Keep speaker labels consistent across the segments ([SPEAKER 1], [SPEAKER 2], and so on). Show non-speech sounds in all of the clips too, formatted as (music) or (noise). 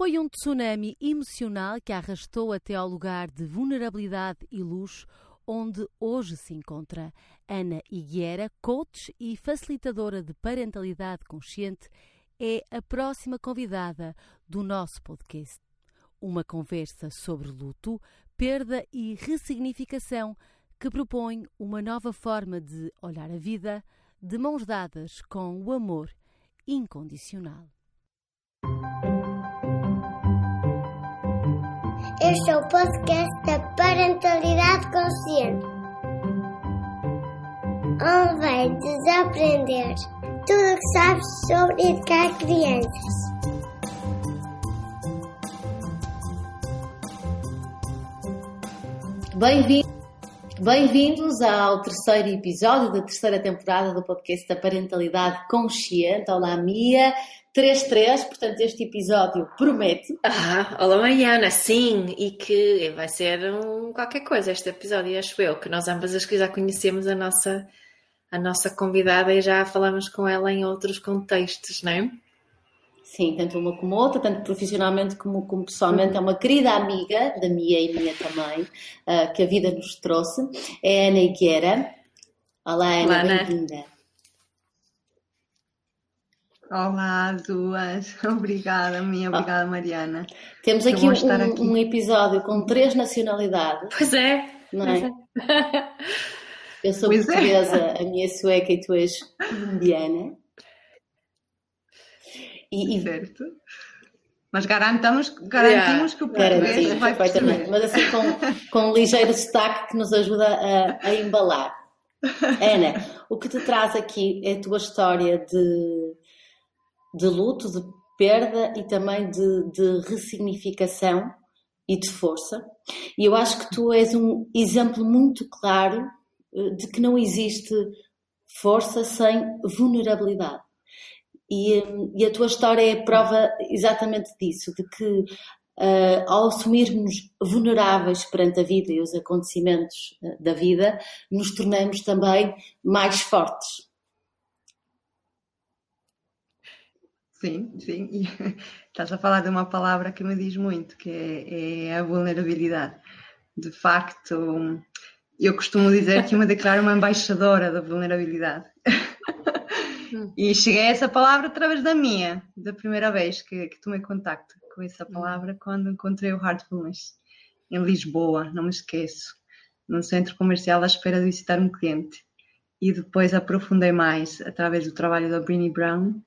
[SPEAKER 1] Foi um tsunami emocional que a arrastou até ao lugar de vulnerabilidade e luxo onde hoje se encontra. Ana Higuera, coach e facilitadora de parentalidade consciente, é a próxima convidada do nosso podcast. Uma conversa sobre luto, perda e ressignificação que propõe uma nova forma de olhar a vida de mãos dadas com o amor incondicional.
[SPEAKER 2] Este é o podcast da Parentalidade Consciente, onde vai desaprender tudo o que sabes sobre educar crianças.
[SPEAKER 1] Bem-vindo. Bem-vindos ao terceiro episódio da terceira temporada do podcast da Parentalidade Consciente. Olá, Mia. 3-3, portanto, este episódio promete.
[SPEAKER 3] Ah, olá, Mariana, sim, e que vai ser um, qualquer coisa este episódio, acho eu, que nós ambas as que já conhecemos a nossa, a nossa convidada e já falamos com ela em outros contextos, não é?
[SPEAKER 1] Sim, tanto uma como outra, tanto profissionalmente como, como pessoalmente. É uma querida amiga da minha e minha também, uh, que a vida nos trouxe. É a Ana Higuera. Olá, Ana, bem-vinda.
[SPEAKER 4] Olá, duas. (laughs) Obrigada, minha. Ah. Obrigada, Mariana.
[SPEAKER 1] Temos aqui um, aqui um, episódio com três nacionalidades.
[SPEAKER 3] Pois é.
[SPEAKER 1] Não é? é. Eu sou pois é. portuguesa, é. a minha é sueca e tu és indiana.
[SPEAKER 4] E. Certo. Mas garantamos, garantimos yeah. que o português vai perceber.
[SPEAKER 1] Mas assim com, com um ligeiro sotaque que nos ajuda a, a embalar. Ana, o que te traz aqui é a tua história de de luto, de perda e também de, de ressignificação e de força. E eu acho que tu és um exemplo muito claro eh, de que não existe força sem vulnerabilidade. E, eh, e a tua história é prova exatamente disso, de que uh, ao assumirmos vulneráveis perante a vida e os acontecimentos da vida, nos tornamos também mais fortes.
[SPEAKER 4] Sim, sim. E (laughs) estás a falar de uma palavra que me diz muito, que é, é a vulnerabilidade. De facto, eu costumo dizer que eu me declaro uma embaixadora da vulnerabilidade. Hum. e cheguei a essa palavra através da minha, da primeira vez que, que tomei contacto com essa hum. palavra, quando encontrei o Heartfulness em Lisboa, não me esqueço, num centro comercial à espera de visitar um cliente. E depois aprofundei mais através do trabalho da Brini Brown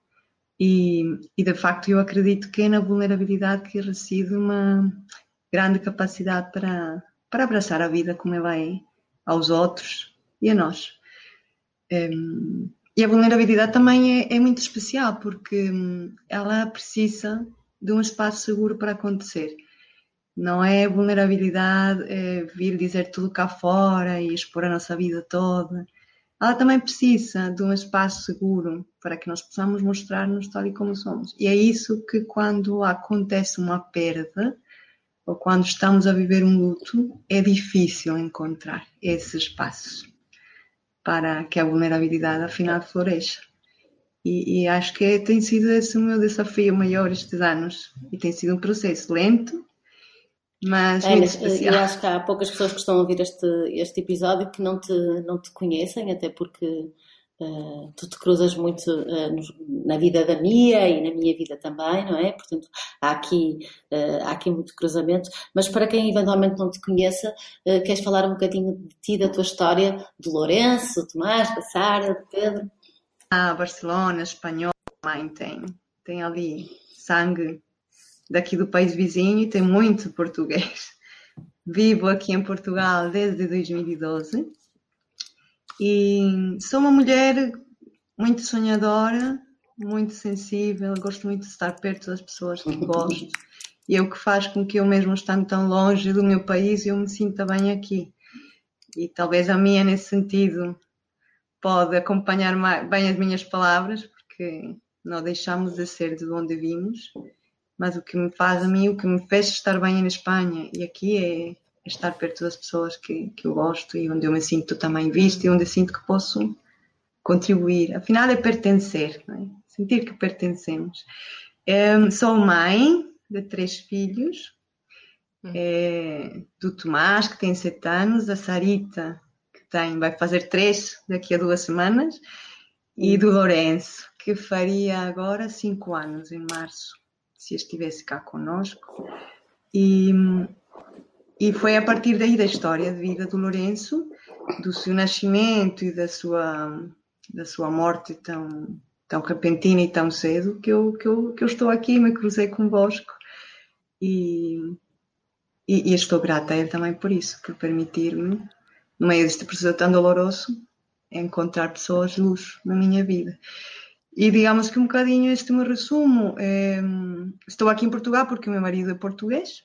[SPEAKER 4] e, e, de facto eu acredito que é na vulnerabilidade que reside uma grande capacidade para, para abraçar a vida como ela é, aos outros e a nós. Um, e a vulnerabilidade também é, é, muito especial porque hum, ela precisa de um espaço seguro para acontecer. Não é vulnerabilidade é vir dizer tudo cá fora e expor a nossa vida toda ela também precisa de um espaço seguro para que nós possamos mostrar-nos tal e como somos. E é isso que, quando acontece uma perda, ou quando estamos a viver um luto, é difícil encontrar esse espaço para que a vulnerabilidade, afinal, floresça. E, e acho que tem sido esse o meu desafio maior estes anos. E tem sido um processo lento, mas é,
[SPEAKER 1] eu acho que há poucas pessoas que estão a ouvir este, este episódio que não te, não te conhecem, até porque uh, tu te cruzas muito uh, na vida da Mia e na minha vida também, não é? Portanto, há aqui, uh, há aqui muito cruzamento. Mas para quem eventualmente não te conheça, queres falar um bocadinho de ti, da tua história, de Lourenço, de Tomás, da Sara, de Pedro?
[SPEAKER 4] Ah, Barcelona, espanhol, mãe tem, tem ali sangue daqui do país vizinho e tem muito português. Vivo aqui em Portugal desde 2012 e sou uma mulher muito sonhadora, muito sensível, gosto muito de estar perto das pessoas que (laughs) gosto e é o que faz com que eu mesmo estando tão longe do meu país eu me sinta bem aqui. E talvez a minha nesse sentido pode acompanhar bem as minhas palavras, porque não deixamos de ser de onde vimos mas o que me faz a mim, o que me fez estar bem na Espanha e aqui é estar perto das pessoas que, que eu gosto e onde eu me sinto também vista e onde eu sinto que posso contribuir. Afinal, é pertencer, é? sentir que pertencemos. Um, sou mãe, de três filhos, é, do Tomás, que tem sete anos, da Sarita, que tem, vai fazer três daqui a duas semanas, e do Lourenço, que faria agora cinco anos, em março, se estivesse cá conosco. E, e foi a partir daí da história de vida do Lourenço, do seu nascimento e da sua, da sua morte tão, tão repentina e tão cedo, que eu, que eu, que eu estou aqui, me cruzei convosco. E, e, e estou grata a ele também por isso, por permitir-me, no meio deste processo tão doloroso, encontrar pessoas luz na minha vida. E digamos que um bocadinho este me resumo. É, estou aqui em Portugal porque o meu marido é português.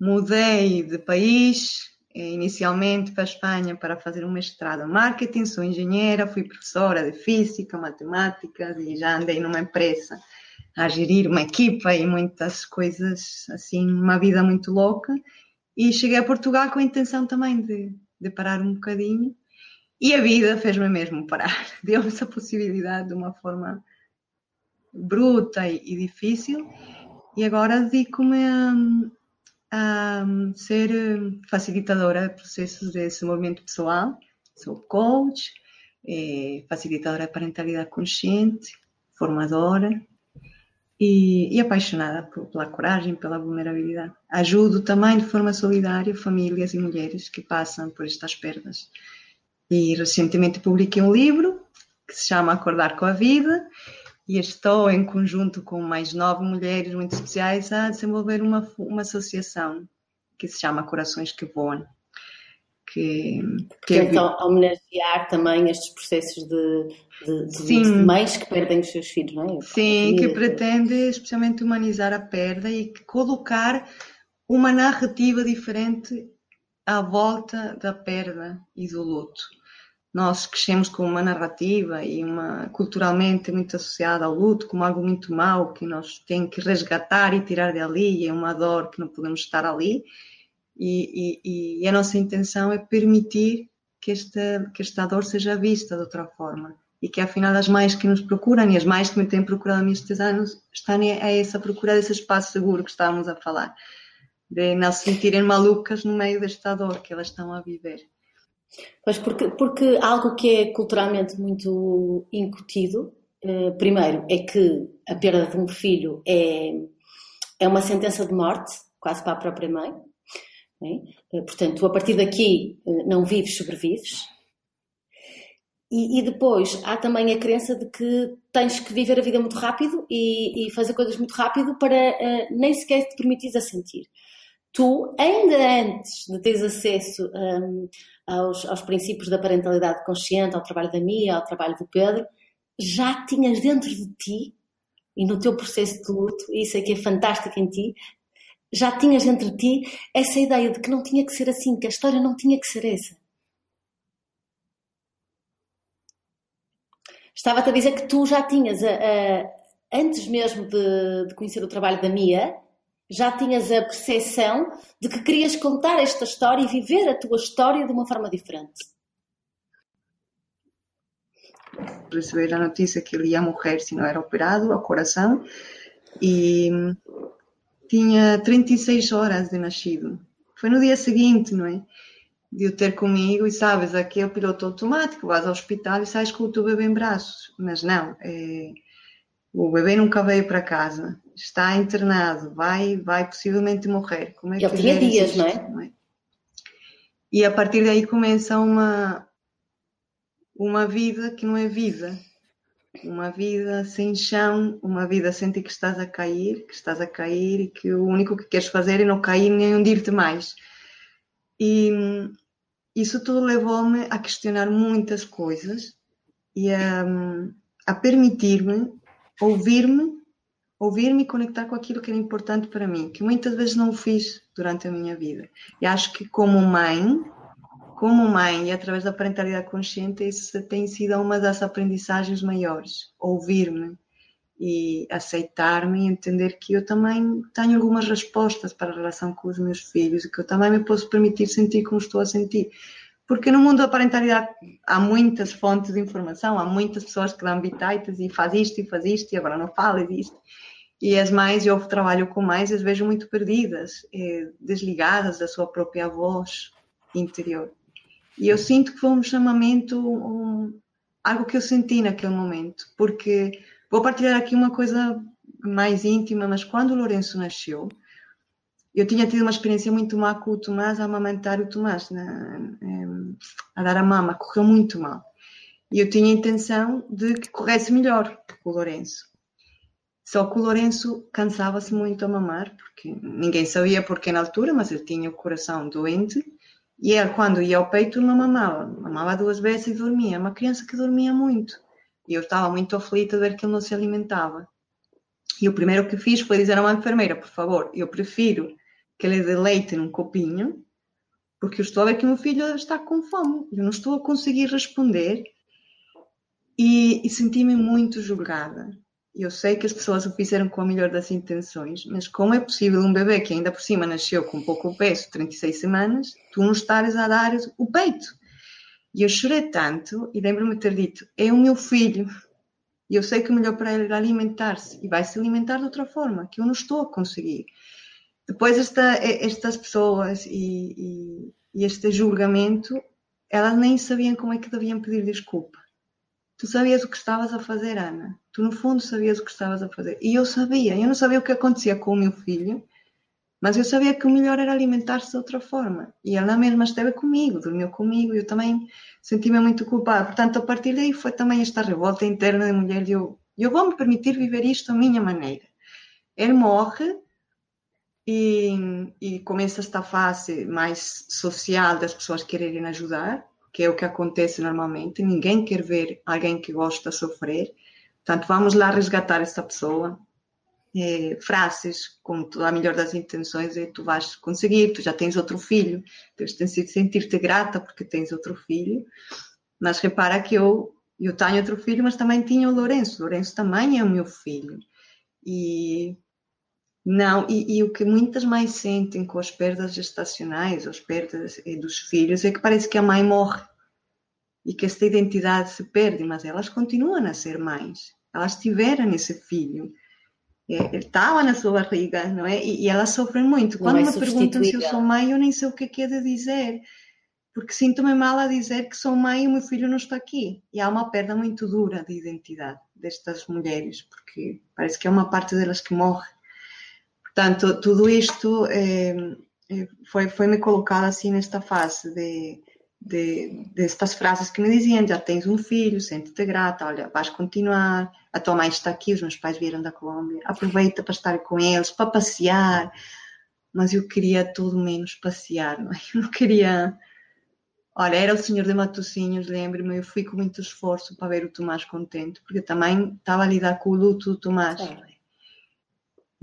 [SPEAKER 4] Mudei de país, eh, inicialmente para a Espanha para fazer um mestrado em marketing. Sou engenheira, fui professora de física, matemáticas e já andei numa empresa a gerir uma equipa e muitas coisas, assim, uma vida muito louca. E cheguei a Portugal com a intenção também de, de parar um bocadinho. E a vida fez-me mesmo parar. (laughs) Deu-me essa possibilidade de uma forma bruta e, difícil. E agora dedico-me a, a, ser facilitadora de processos de desenvolvimento pessoal. Sou coach, eh, facilitadora de parentalidade consciente, formadora e, e apaixonada pela coragem, pela vulnerabilidade. Ajudo também de forma solidária famílias e mulheres que passam por estas perdas. E recentemente publiquei um livro que se chama Acordar com a Vida e estou em conjunto com mais nove mulheres muito especiais a desenvolver uma, uma associação que se chama Corações que Voam
[SPEAKER 1] que, que tentam é... homenagear também estes processos de, de, de, de, mães que perdem os seus filhos, não é?
[SPEAKER 4] Sim, que pretende especialmente humanizar a perda e colocar uma narrativa diferente à volta da perda e do luto. Nós crescemos com uma narrativa e uma culturalmente muito associada ao luto como algo muito mau que nós temos que resgatar e tirar dali, é uma dor que não podemos estar ali. E, e, e, a nossa intenção é permitir que esta, que esta dor seja vista de outra forma. E que afinal as mães que nos procuram e as mães que me têm procurado a mim estes anos estão a essa procura desse espaço seguro que estávamos a falar de não se sentirem malucas no meio desta dor que elas estão a viver.
[SPEAKER 1] Pois porque, porque algo que é culturalmente muito incutido, eh, primeiro, é que a perda de um filho é, é uma sentença de morte, quase para a própria mãe, é? Portanto, a partir daqui eh, não vives, sobrevives. E, e, depois há também a crença de que tens que viver a vida muito rápido e, e fazer coisas muito rápido para uh, nem sequer te permitires a sentir. Tu, ainda antes de teres acesso um, aos, aos, princípios da parentalidade consciente, ao trabalho da Mia, ao trabalho do Pedro, já tinhas dentro de ti e no teu processo de luto, isso é que é fantástico em ti, já tinhas entre ti essa ideia de que não tinha que ser assim, que a história não tinha que ser essa. Estava-te a dizer que tu já tinhas, a, a, antes mesmo de, de, conhecer o trabalho da Mia, já tinhas a percepção de que querias contar esta história e viver a tua história de uma forma diferente.
[SPEAKER 4] Receber a notícia que ele ia morrer se não era operado ao coração e tinha 36 horas de nascido. Foi no dia seguinte, não é? De eu ter comigo, e sabes, aqui é o piloto automático, vais ao hospital e sais com o teu bebê em braços. Mas não, é, o bebê nunca veio para casa, está internado, vai, vai possivelmente morrer.
[SPEAKER 1] Como é Ele tinha dias, não é? não é?
[SPEAKER 4] E a partir daí começa uma, uma vida que não é vida uma vida sem chão, uma vida a sentir que estás a cair, que estás a cair e que o único que queres fazer é não cair nem hundir-te mais. E isso tudo levou-me a questionar muitas coisas e a, a permitir-me ouvir-me, ouvir-me e conectar com aquilo que era importante para mim, que muitas vezes não fiz durante a minha vida. E acho que como mãe, como mãe e através da parentalidade consciente, isso tem sido uma das aprendizagens maiores. Ouvir-me e aceitar-me e entender que eu também tenho algumas respostas para a relação com os meus filhos e que eu também me posso permitir sentir como estou a sentir. Porque no mundo da parentalidade há muitas fontes de informação, há muitas pessoas que dão bitites e faz isto e faz isto e agora não fala disto. E as mães, eu trabalho com mães, as vejo muito perdidas, eh, desligadas da sua própria voz interior. E eu sinto que foi um chamamento, um, algo que eu senti naquele momento, porque vou partilhar aqui uma coisa mais íntima, mas quando o Lourenço nasceu, eu tinha tido uma experiência muito má com o Tomás a amamentar o Tomás, né? a dar a mama, correu muito mal. E eu tinha a intenção de que corresse melhor com o Lourenço. Só que o Lourenço cansava-se muito a mamar, porque ninguém sabia porquê na altura, mas ele tinha o coração doente. E ele, quando ia ao peito, não mamava. Mamava duas vezes e dormia. Uma criança que dormia muito. E eu estava muito aflita de ver que ele não se alimentava. E o primeiro que fiz foi dizer a uma enfermeira, por favor, eu prefiro que ele dê leite num copinho, porque eu estou a ver que o meu filho está com fome. Eu não estou a conseguir responder. E, e senti-me muito julgada eu sei que as pessoas o fizeram com a melhor das intenções, mas como é possível um bebê que ainda por cima nasceu com pouco peso, 36 semanas, tu não estares a dar o peito? E eu chorei tanto e lembro-me de ter dito: é o meu filho. E eu sei que o melhor para ele é alimentar-se e vai se alimentar de outra forma, que eu não estou a conseguir. Depois, esta, estas pessoas e, e, e este julgamento, elas nem sabiam como é que deviam pedir desculpa. Tu sabias o que estavas a fazer, Ana. Tu, no fundo, sabias o que estavas a fazer. E eu sabia. Eu não sabia o que acontecia com o meu filho, mas eu sabia que o melhor era alimentar-se de outra forma. E ela mesma esteve comigo, dormiu comigo. Eu também senti-me muito culpada. Portanto, a partir daí foi também esta revolta interna de mulher. De eu, eu vou me permitir viver isto da minha maneira. Ele morre e, e começa esta fase mais social das pessoas quererem ajudar que é o que acontece normalmente. Ninguém quer ver alguém que gosta sofrer. Portanto, vamos lá resgatar essa pessoa. É, frases com toda a melhor das intenções e tu vais conseguir, tu já tens outro filho, tens de sentir-te grata porque tens outro filho, mas repara que eu, eu tenho outro filho, mas também tinha o Lourenço, o Lourenço também é o meu filho, e não, e, e, o que muitas mães sentem com as perdas gestacionais, as perdas eh, dos filhos, é que parece que a mãe morre e que esta identidade se perde, mas elas continuam a ser mães. Elas tiveram esse filho. É, ele estava na sua barriga, não é? E, e elas sofrem muito. Quando é me perguntam se eu sou mãe, eu nem sei o que é, que é de dizer. Porque sinto-me mal a dizer que sou mãe e o meu filho não está aqui. E há uma perda muito dura de identidade destas mulheres, porque parece que é uma parte delas que morre Portanto, tudo isto eh, eh, foi, foi me colocado assim nesta fase de, de, destas frases que me diziam, já tens um filho, sente-te grata, olha, vais continuar, a tua mãe está aqui, os meus pais vieram da Colômbia, aproveita para estar com eles, para passear, mas eu queria tudo menos passear, não é? Eu não queria... Olha, era o senhor de Matosinhos, lembro-me, eu fui com muito esforço para ver o Tomás contente, porque também estava a lidar com o luto do Tomás. É.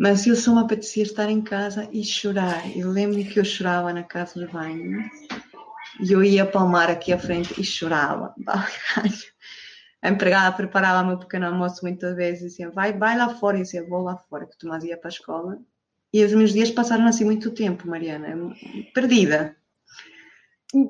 [SPEAKER 4] Mas eu só me apetecia estar em casa e chorar. Eu lembro que eu chorava na casa de banho e eu ia palmar aqui à frente e chorava. (laughs) A empregada preparava meu pequeno almoço muitas vezes e dizia, vai, vai lá fora. E eu dizia, vou lá fora, que Tomás ia para a escola. E os meus dias passaram assim muito tempo, Mariana, perdida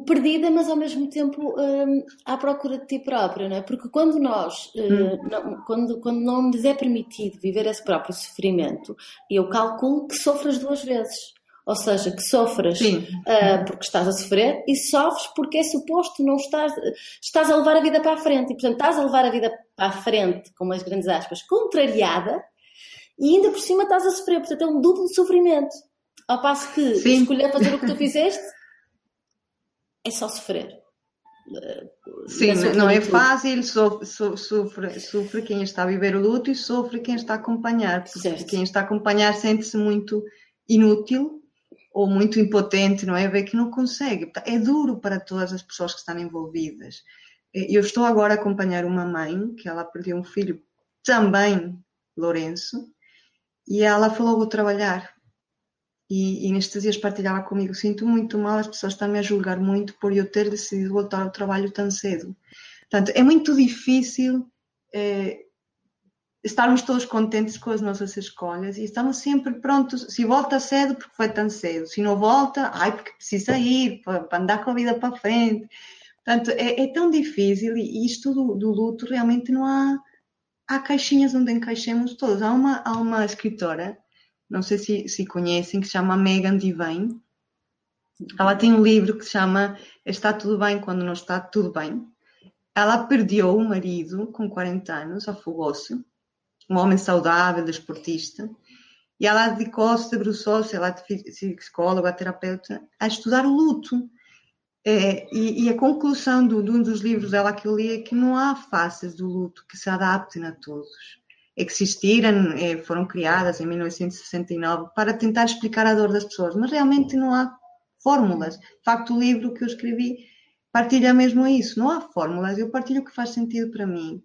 [SPEAKER 1] perdida, mas ao mesmo tempo um, à procura de ti própria, não é? Porque quando nós, uh, hum. não, quando, quando não nos é permitido viver esse próprio sofrimento, eu calculo que sofras duas vezes. Ou seja, que sofras uh, porque estás a sofrer e sofres porque é suposto não estás, estás a levar a vida para a frente. E, portanto, estás a levar a vida para a frente, com umas grandes aspas, contrariada, e ainda por cima estás a sofrer. Portanto, é um duplo sofrimento. Ao passo que Sim. escolher fazer o que tu fizeste (laughs) é só sofrer.
[SPEAKER 4] Sim, não é fácil, sofre, sofre, sofre quem está a viver o luto e sofre quem está a acompanhar, porque certo. quem está a acompanhar sente-se muito inútil ou muito impotente, não é? Ver que não consegue. É duro para todas as pessoas que estão envolvidas. Eu estou agora a acompanhar uma mãe que ela perdeu um filho também, Lourenço, e ela falou: Vou trabalhar. E, e nestes dias partilhava comigo: sinto muito mal, as pessoas estão-me a julgar muito por eu ter decidido voltar ao trabalho tão cedo. Portanto, é muito difícil eh, estarmos todos contentes com as nossas escolhas e estamos sempre prontos. Se volta cedo, porque foi tão cedo. Se não volta, ai, porque precisa ir para, para andar com a vida para frente. Portanto, é, é tão difícil e isto do, do luto realmente não há há caixinhas onde encaixemos todos. Há uma, há uma escritora, não sei se, se conhecem, que se chama Megan Devine. Ela tem um livro que se chama Está Tudo Bem Quando Não Está Tudo Bem. Ela perdeu o marido com 40 anos, afogou-se, um homem saudável, desportista, e ela dedicou-se, debruçou-se, ela é psicóloga, terapeuta, a estudar o luto. É, e, e, a conclusão de um dos livros dela que eu li é que não há faces do luto que se adaptem a todos. Existiram, é, foram criadas em 1969 para tentar explicar a dor das pessoas, mas realmente não há fórmulas. De facto, o livro que eu escrevi partilha mesmo isso. Não há fórmulas, eu partilho o que faz sentido para mim.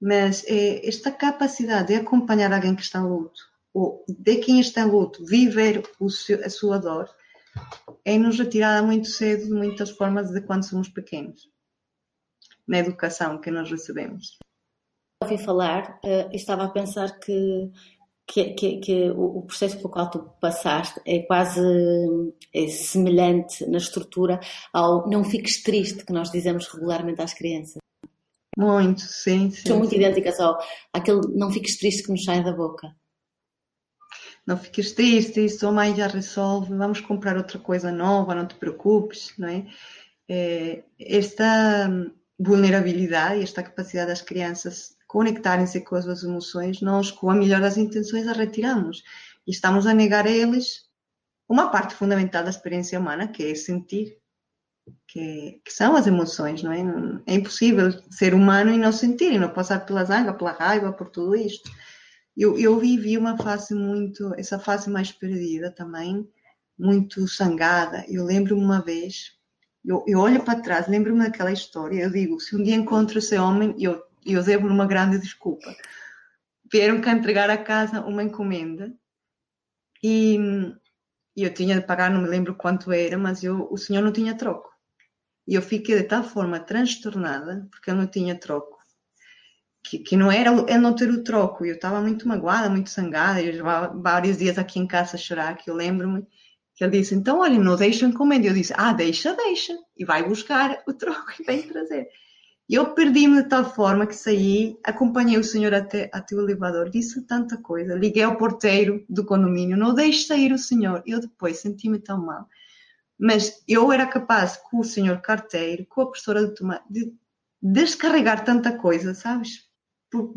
[SPEAKER 4] Mas é, esta capacidade de acompanhar alguém que está em luto, ou de quem está em luto, viver seu, a sua dor, é-nos retirada muito cedo de muitas formas de quando somos pequenos, na educação que nós recebemos.
[SPEAKER 1] Ouvi falar, uh, estava a pensar que, que, que, que, o processo pelo qual tu passaste é quase é semelhante na estrutura ao não fiques triste que nós dizemos regularmente às crianças.
[SPEAKER 4] Muito, sim, sim.
[SPEAKER 1] São muito sim. idênticas ao aquele não fiques triste que nos sai da boca
[SPEAKER 4] não fiques triste, isso a mãe já resolve, vamos comprar outra coisa nova, não te preocupes, não é? é esta vulnerabilidade, esta capacidade das crianças conectarem-se com as suas emoções, nós, com a melhor das intenções, a retiramos. E estamos a negar a eles uma parte fundamental da experiência humana, que é sentir, que, que, são as emoções, não é? É impossível ser humano e não sentir, e não passar pela zanga, pela raiva, por tudo isto. Eu, eu vivi uma fase muito, essa fase mais perdida também, muito sangada. Eu lembro-me uma vez, eu, eu olho para trás, lembro-me daquela história, eu digo, se um dia encontro esse homem, eu, eu devo uma grande desculpa. Vieram cá entregar a casa uma encomenda e, e eu tinha de pagar, não me lembro quanto era, mas eu, o senhor não tinha troco. E eu fiquei de tal forma transtornada, porque eu não tinha troco, que, que não era é não ter o troco. Eu estava muito magoada, muito sangada. Eu já vários dias aqui em casa a chorar, que eu lembro-me que ele disse, então, olha, não deixa encomenda. Eu disse, ah, deixa, deixa. E vai buscar o troco (laughs) e vem trazer. Eu perdi-me de tal forma que saí, acompanhei o senhor até, até o elevador, disse tanta coisa. Liguei ao porteiro do condomínio, não deixe sair o senhor. Eu depois senti-me tão mal. Mas eu era capaz, com o senhor carteiro, com a professora de tomate, de descarregar tanta coisa, sabes?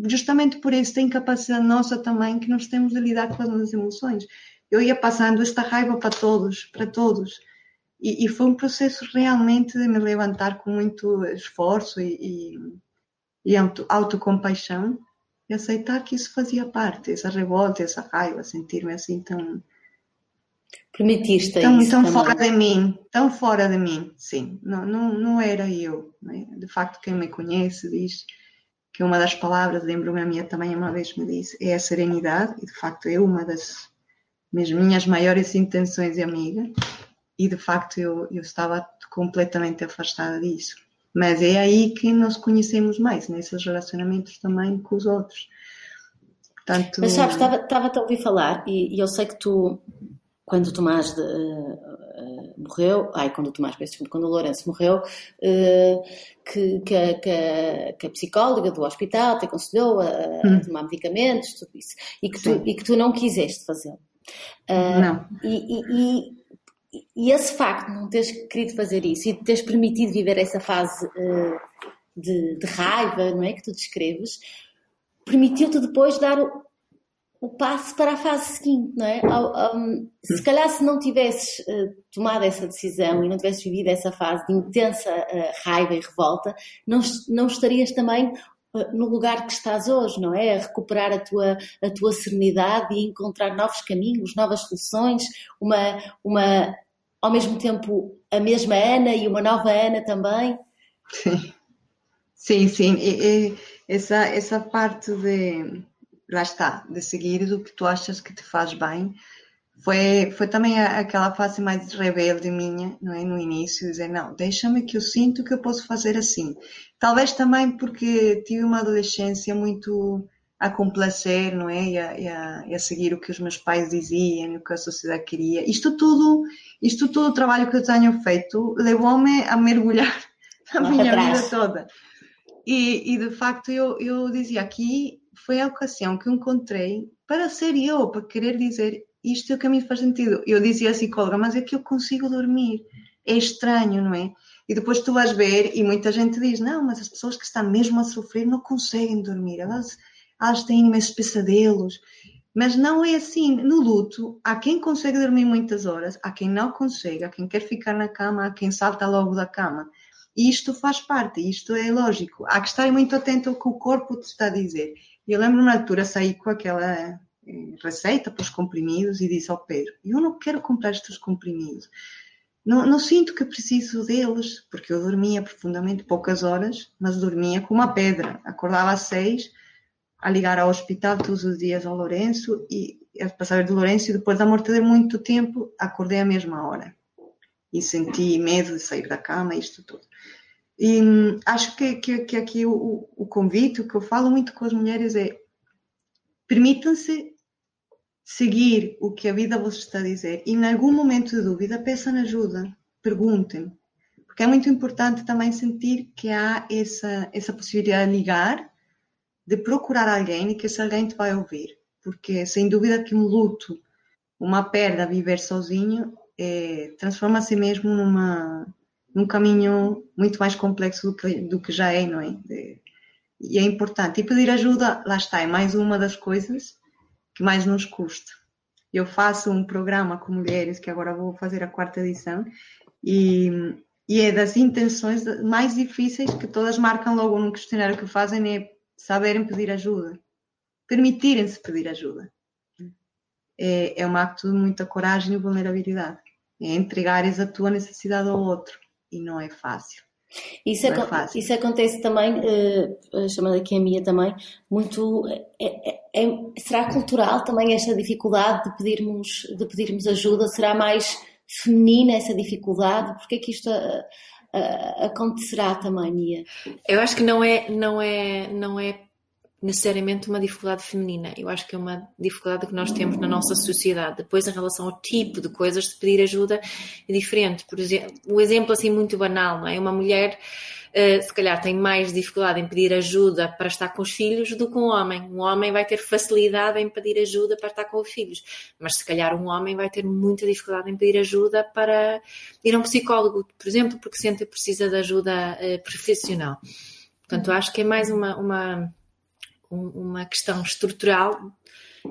[SPEAKER 4] justamente por isso tem capacidade nossa também que nós temos de lidar com as emoções. Eu ia passando esta raiva para todos, para todos. E, e foi um processo realmente de me levantar com muito esforço e, e, e auto, autocompaixão e aceitar que isso fazia parte, essa revolta, essa raiva, sentir-me assim tão.
[SPEAKER 1] Permitiste
[SPEAKER 4] tão,
[SPEAKER 1] isso
[SPEAKER 4] tão
[SPEAKER 1] também.
[SPEAKER 4] fora de mim, tão fora de mim, sim. Não, não, não era eu. Né? De facto, quem me conhece diz que uma das palavras, lembro-me a minha também uma vez me disse, é a serenidade, e de facto é uma das minhas maiores intenções de amiga, e de facto eu, eu estava completamente afastada disso. Mas é aí que nos conhecemos mais, nesses relacionamentos também com os outros.
[SPEAKER 1] Portanto... Mas sabes, estava-te a ouvir falar, e, e, eu sei que tu, quando o Tomás de, uh, morreu, ai, quando o Tomás, quando o Lourenço morreu, uh, que, que, a, que, a, que, a, psicóloga do hospital te aconselhou a, hum. a tomar medicamentos, tudo isso, e que, tu, e que tu não quiseste fazê-lo.
[SPEAKER 4] Uh, não.
[SPEAKER 1] E, e, e, esse facto de não teres querido fazer isso e de teres permitido viver essa fase uh, de, de, raiva, não é, que tu descreves, permitiu-te depois dar o, o passo para a fase seguinte, não é? Um, se calhar se não tivesses uh, tomado essa decisão e não tivesses vivido essa fase de intensa uh, raiva e revolta, não, não estarias também no lugar que estás hoje, não é? A recuperar a tua, a tua serenidade e encontrar novos caminhos, novas soluções, uma, uma, ao mesmo tempo a mesma Ana e uma nova Ana também.
[SPEAKER 4] Sim, sim, sim. E, e essa, essa parte de lá está, de seguir o que tu achas que te faz bem. Foi, foi também aquela fase mais rebelde minha, não é? No início, dizer, não, deixa-me que eu sinto que eu posso fazer assim. Talvez também porque tive uma adolescência muito a complacer, não é? E a, e a, e a seguir o que os meus pais diziam, o que a sociedade queria. Isto tudo, isto tudo o trabalho que eu tenho feito levou-me a mergulhar (laughs) na minha vida toda. E, e, de facto eu, eu dizia aqui foi a ocasião que encontrei para ser eu, para querer dizer isto é o mim faz sentido. Eu dizia à psicóloga, mas é que eu consigo dormir. É estranho, não é? E depois tu vais ver, e muita gente diz: não, mas as pessoas que estão mesmo a sofrer não conseguem dormir, elas, elas têm imensos pesadelos. Mas não é assim. No luto, há quem consegue dormir muitas horas, há quem não consegue, há quem quer ficar na cama, há quem salta logo da cama. E isto faz parte, isto é lógico. Há que estar muito atento ao que o corpo te está a dizer. Eu lembro na altura saí com aquela receita para os comprimidos e disse ao Pedro: Eu não quero comprar estes comprimidos. Não, não, sinto que preciso deles, porque eu dormia profundamente poucas horas, mas dormia com uma pedra. Acordava às seis, a ligar ao hospital todos os dias ao Lourenço e a passar do Lourenço e depois da morte de muito tempo acordei à mesma hora e senti medo de sair da cama isto tudo. E hum, acho que, que, que aqui o, o, convite, o que eu falo muito com as mulheres é permitam-se seguir o que a vida vos está a dizer e em algum momento de dúvida peçam ajuda, perguntem, porque é muito importante também sentir que há essa, essa possibilidade de ligar de procurar alguém e que esse alguém te vai ouvir. Porque, sem dúvida, que um luto, uma perda, viver sozinho, é, transforma-se mesmo numa, num caminho muito mais complexo do que, do que já é, não é? De, e é importante. E pedir ajuda, lá está, é mais uma das coisas que mais nos custa. Eu faço um programa com mulheres, que agora vou fazer a quarta edição, e, e é das intenções mais difíceis que todas marcam logo no questionário que fazem, é saberem pedir ajuda, permitirem-se pedir ajuda. É, é um acto de muita coragem e vulnerabilidade. É entregares a tua necessidade ao outro. E não é fácil.
[SPEAKER 1] Isso, é isso acontece também, uh, chamando aqui a minha também, muito. É, é, será cultural também esta dificuldade de pedirmos, de pedirmos ajuda? Será mais feminina essa dificuldade? Porque é que isto uh, uh, acontecerá também, Mia?
[SPEAKER 3] Eu acho que não é, não é, não é necessariamente uma dificuldade feminina. Eu acho que é uma dificuldade que nós temos na nossa sociedade. Depois, em relação ao tipo de coisas de pedir ajuda, é diferente. Por exemplo, o exemplo assim muito banal, não é? Uma mulher se calhar tem mais dificuldade em pedir ajuda para estar com os filhos do que um homem. Um homem vai ter facilidade em pedir ajuda para estar com os filhos, mas se calhar um homem vai ter muita dificuldade em pedir ajuda para ir a um psicólogo, por exemplo, porque sente que precisa de ajuda uh, profissional. Portanto, acho que é mais uma, uma, uma questão estrutural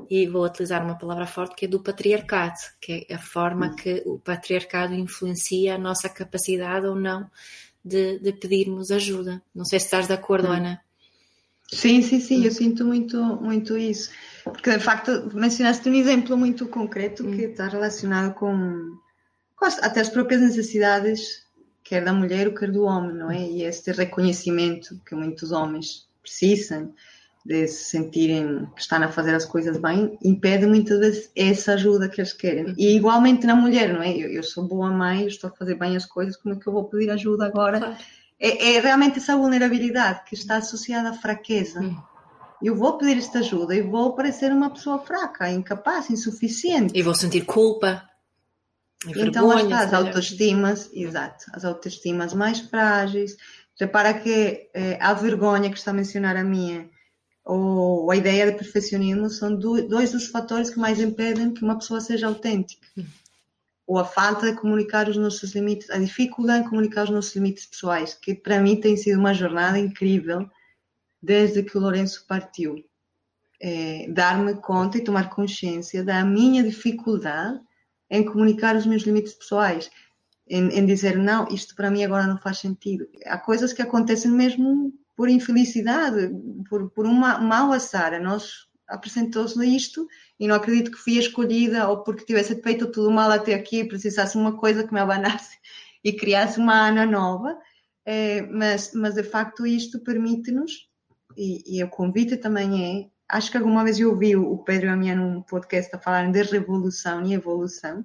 [SPEAKER 3] e vou utilizar uma palavra forte que é do patriarcado, que é a forma que o patriarcado influencia a nossa capacidade ou não de, de pedirmos ajuda. Não sei se estás de acordo, hum. Ana.
[SPEAKER 4] Sim, sim, sim, eu sinto muito, muito isso. Porque, de facto, mencionaste um exemplo muito concreto que hum. está relacionado com, com as, até as próprias necessidades, quer da mulher, quer do homem, não é? E este reconhecimento que muitos homens precisam de se sentirem que estão a fazer as coisas bem, impede muitas vezes essa ajuda que eles querem. E igualmente na mulher, não é? Eu, eu sou boa mãe, estou a fazer bem as coisas, como é que eu vou pedir ajuda agora? Claro. É, é, realmente essa vulnerabilidade que está associada à fraqueza. Hum. Eu vou pedir esta ajuda e vou parecer uma pessoa fraca, incapaz, insuficiente.
[SPEAKER 3] E vou sentir culpa.
[SPEAKER 4] então lá está, as autoestimas, exato, as autoestimas mais frágeis. Repara que eh, a vergonha que está a mencionar a minha ou a ideia de perfeccionismo são dois dos fatores que mais impedem que uma pessoa seja autêntica. Ou a falta de comunicar os nossos limites, a dificuldade em comunicar os nossos limites pessoais, que para mim tem sido uma jornada incrível desde que o Lourenço partiu. É, Dar-me conta e tomar consciência da minha dificuldade em comunicar os meus limites pessoais, em, em dizer não, isto para mim agora não faz sentido. Há coisas que acontecem mesmo por infelicidade, por, por uma mau azar, a nós apresentou-se isto e não acredito que fui escolhida ou porque tivesse feito tudo mal até aqui precisasse uma coisa que me abanasse (laughs) e criasse uma Ana nova, é, mas, mas de facto isto permite-nos, e, e, o convite também é, acho que alguma vez eu ouvi o Pedro e a minha num podcast a falarem de revolução e evolução,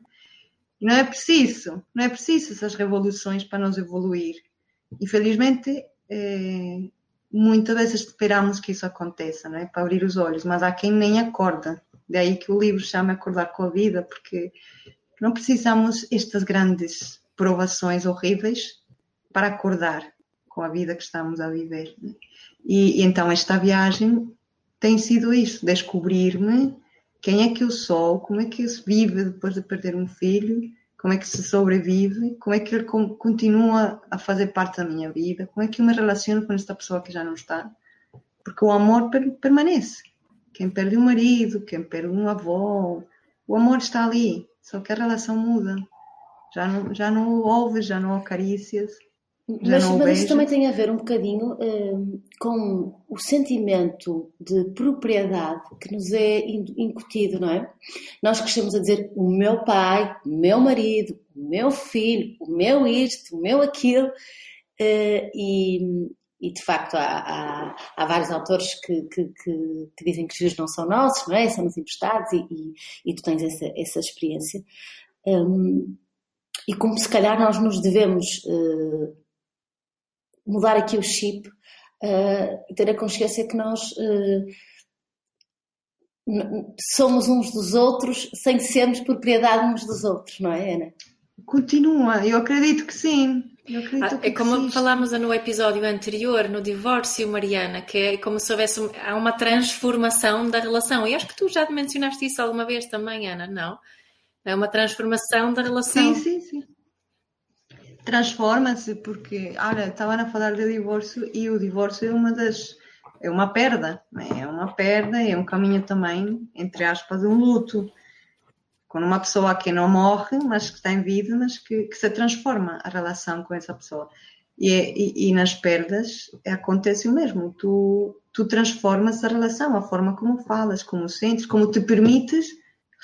[SPEAKER 4] e não é preciso, não é preciso essas revoluções para nos evoluir. Infelizmente, é, muitas vezes esperamos que isso aconteça, não é? Para abrir os olhos, mas há quem nem acorda. Daí que o livro chama Acordar com a Vida, porque não precisamos estas grandes provações horríveis para acordar com a vida que estamos a viver. E, e então esta viagem tem sido isso, descobrir-me quem é que eu sou, como é que se vive depois de perder um filho, como é que se sobrevive, como é que ele continua a fazer parte da minha vida, como é que eu me relaciono com esta pessoa que já não está. Porque o amor permanece. Quem perde um marido, quem perde um avô, o amor está ali, só que a relação muda. Já não, já não já não o acaricias.
[SPEAKER 1] Mas, mas isso também tem a ver um bocadinho um, com o sentimento de propriedade que nos é incutido, não é? Nós crescemos a dizer o meu pai, o meu marido, o meu filho, o meu isto, o meu aquilo, uh, e, e de facto há, há, há vários autores que, que, que, que, dizem que os filhos não são nossos, não é? Somos emprestados e, e, e tu tens essa, essa experiência. Um, e como se calhar nós nos devemos. Uh, mudar aqui o chip uh, e ter a consciência que nós uh, somos uns dos outros sem sermos propriedade uns dos outros, não é, Ana?
[SPEAKER 4] Continua, eu acredito que sim.
[SPEAKER 3] Ah, é como existe. falámos no episódio anterior, no divórcio, Mariana, que é como se houvesse há uma transformação da relação. E acho que tu já mencionaste isso alguma vez também, Ana, não? É uma transformação da relação.
[SPEAKER 4] Sim, sim, sim transforma-se porque, olha, estavam a falar de divórcio e o divórcio é uma das é uma perda, é? é uma perda, é um caminho também, entre aspas, um luto. Com uma pessoa que não morre, mas que está em vida, mas que, que se transforma a relação com essa pessoa. E, é, e, e, nas perdas acontece o mesmo. Tu, tu transformas a relação, a forma como falas, como sentes, como te permites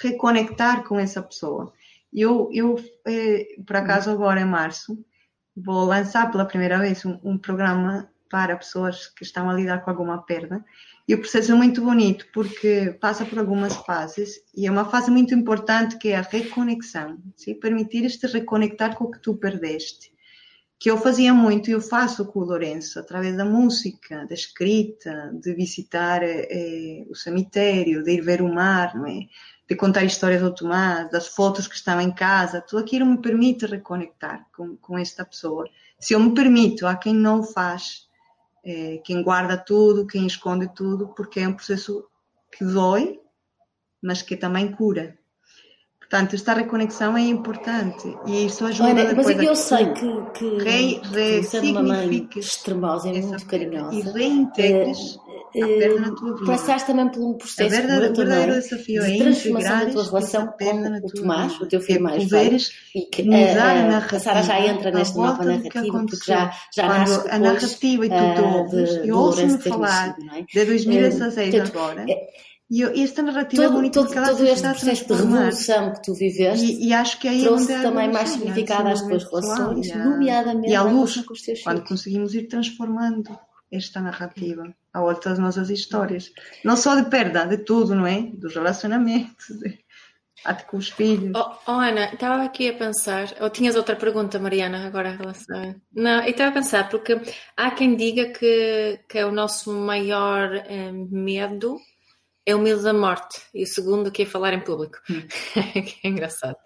[SPEAKER 4] reconectar com essa pessoa. Eu, eu eh, por acaso, agora em março, vou lançar pela primeira vez um, um, programa para pessoas que estão a lidar com alguma perda. E o processo é muito bonito porque passa por algumas fases e é uma fase muito importante que é a reconexão, sim? permitir este reconectar com o que tu perdeste. Que eu fazia muito e eu faço com o Lourenço, através da música, da escrita, de visitar eh, o cemitério, de ir ver o mar, não é? De contar histórias do Tomás, das fotos que estão em casa, tudo aquilo me permite reconectar com, com esta pessoa. Se eu me permito, há quem não o faz, é, quem guarda tudo, quem esconde tudo, porque é um processo que dói, mas que também cura. Portanto, esta reconexão é importante e isso ajuda
[SPEAKER 1] Olha,
[SPEAKER 4] depois
[SPEAKER 1] mas eu sei que, que, re,
[SPEAKER 4] re,
[SPEAKER 1] sendo uma mãe extremosa e muito carinhosa
[SPEAKER 4] e reintegres
[SPEAKER 1] uh, passaste também por um processo a verdade,
[SPEAKER 4] o verdadeiro desafio
[SPEAKER 1] de
[SPEAKER 4] é
[SPEAKER 1] transformação da tua relação com o Tomás, o teu filho
[SPEAKER 4] é
[SPEAKER 1] mais velho,
[SPEAKER 4] e que uh,
[SPEAKER 1] a, Sara já entra nesta nova narrativa, porque já, já nasce
[SPEAKER 4] a narrativa e tu te ouves, eu ouço-me falar
[SPEAKER 1] é?
[SPEAKER 4] de 2016 uh, agora. E esta narrativa todo, é bonita
[SPEAKER 1] todo,
[SPEAKER 4] porque ela
[SPEAKER 1] todo este processo de revolução que tu viveste
[SPEAKER 4] e, e acho que aí
[SPEAKER 1] trouxe também mais significado às tuas relações, e a, nomeadamente
[SPEAKER 4] e à luz, quando conseguimos ir transformando esta narrativa a outras nossas histórias. Não só de perda, de tudo, não é? Dos relacionamentos, de, até com os filhos.
[SPEAKER 3] Oh, oh, Ana, estava aqui a pensar, ou tinhas outra pergunta, Mariana, agora em relação. Não, eu estava a pensar, porque há quem diga que, que é o nosso maior eh, medo é o medo da morte e o segundo que é falar em público. Hum. (laughs) que é engraçado.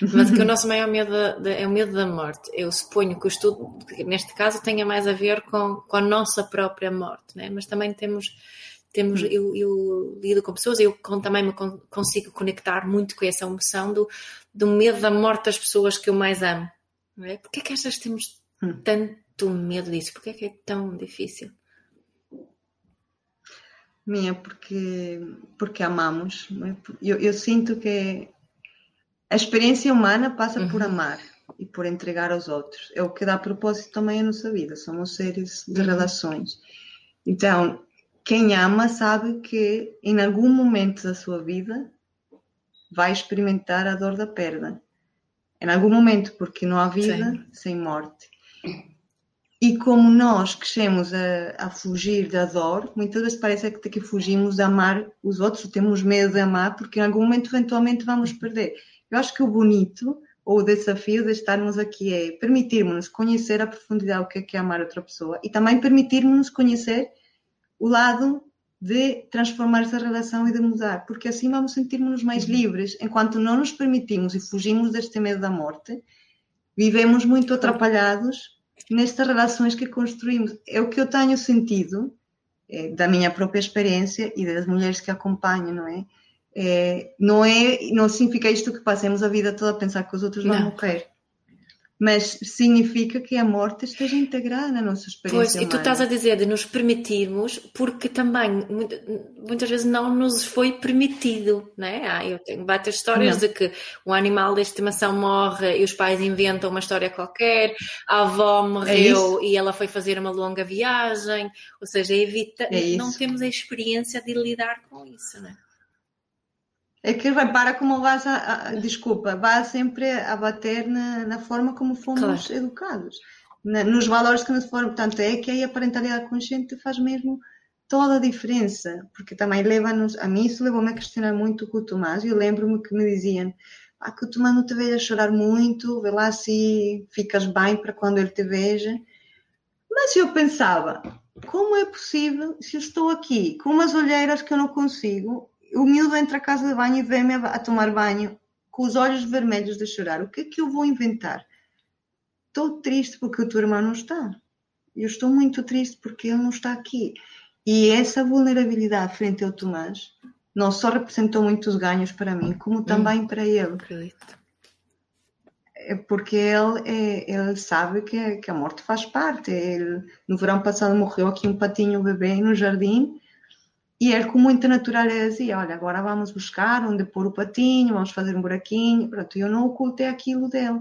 [SPEAKER 3] Mas que o nosso maior medo é o medo da morte. Eu suponho que o estudo, neste caso, tenha mais a ver com, com a nossa própria morte, né? mas também temos. Temos, hum. eu, eu lido com pessoas, eu também me consigo conectar muito com essa emoção do, do medo da morte das pessoas que eu mais amo. Não é? Porquê é que que temos hum. tanto medo disso? Porquê é que é tão difícil?
[SPEAKER 4] Minha, porque, porque amamos. É? Eu, eu, sinto que a experiência humana passa uhum. por amar e por entregar aos outros. É o que dá propósito também à nossa vida. Somos seres de uhum. relações. Então, quem ama sabe que em algum momento da sua vida vai experimentar a dor da perda. Em algum momento, porque não há vida Sim. sem morte. E como nós crescemos a, a, fugir da dor, muitas vezes parece que, que fugimos de amar os outros, temos medo de amar, porque em algum momento eventualmente vamos perder. Eu acho que o bonito, ou o desafio de estarmos aqui é permitirmos-nos conhecer a profundidade o que é, que é amar outra pessoa e também permitirmos-nos conhecer o lado de transformar essa relação e de mudar, porque assim vamos sentir-nos mais uhum. livres. Enquanto não nos permitimos e fugimos deste medo da morte, vivemos muito atrapalhados nestas relações que construímos. É o que eu tenho sentido é, da minha própria experiência e das mulheres que acompanham, não é? é? não é, não significa isto que passemos a vida toda a pensar que os outros vão morrer mas significa que a morte esteja integrada na nossa experiência.
[SPEAKER 3] Pois, e tu estás a dizer de nos permitirmos, porque também muitas vezes não nos foi permitido, não é? Ah, eu tenho várias histórias não. de que um animal de estimação morre e os pais inventam uma história qualquer, a avó morreu é e ela foi fazer uma longa viagem, ou seja, evita, é não temos a experiência de lidar com isso, não
[SPEAKER 4] é? Que repara como vas a, a, desculpa, vai sempre a bater na, na forma como fomos claro. educados, na, nos valores que nos foram. Portanto, é que aí a parentalidade consciente faz mesmo toda a diferença, porque também leva-nos, a mim isso levou-me a questionar muito com o Tomás, eu lembro-me que me diziam, ah, que o Tomás não te veja chorar muito, vê lá se ficas bem para quando ele te veja. Mas eu pensava, como é possível, se eu estou aqui com umas olheiras que eu não consigo, o miúdo entra à casa de banho e vê-me a tomar banho com os olhos vermelhos de chorar. O que é que eu vou inventar? Estou triste porque o teu irmão não está. Eu estou muito triste porque ele não está aqui. E essa vulnerabilidade frente ao Tomás não só representou muitos ganhos para mim, como hum. também hum, para ele. Acredito. É porque ele, é, ele sabe que, que, a morte faz parte. Ele, no verão passado morreu aqui um patinho bebê no jardim e ele, com muita naturaleza, dizia: Olha, agora vamos buscar onde pôr o patinho, vamos fazer um buraquinho. Pronto, eu não ocultei aquilo dele.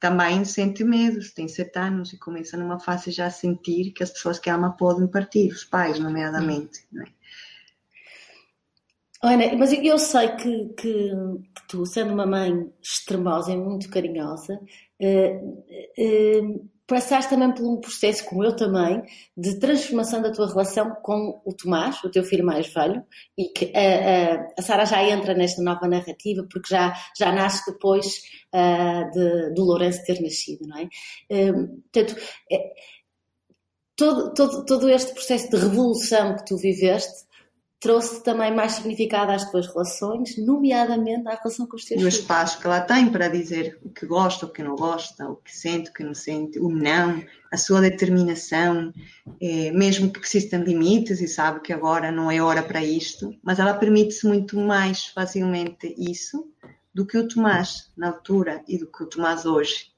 [SPEAKER 4] Também sente medo, tem sete anos e começa numa fase já a sentir que as pessoas que ama podem partir, os pais, nomeadamente. Não é?
[SPEAKER 1] Ana, mas eu sei que, que, que, tu, sendo uma mãe extremosa e muito carinhosa, eh, eh, passaste também por um processo, como eu também, de transformação da tua relação com o Tomás, o teu filho mais velho, e que a, a, Sara já entra nesta nova narrativa, porque já, já nasce depois uh, de, do Lourenço ter nascido, não é? Um, portanto, é, todo, todo, todo este processo de revolução que tu viveste trouxe também mais significado às tuas relações, nomeadamente à relação com os teus
[SPEAKER 4] filhos. E o espaço que ela tem para dizer o que gosta, o que não gosta, o que sente, o que não sente, o não, a sua determinação, é, mesmo que existam limites e sabe que agora não é hora para isto, mas ela permite-se muito mais facilmente isso do que o Tomás na altura e do que o Tomás hoje.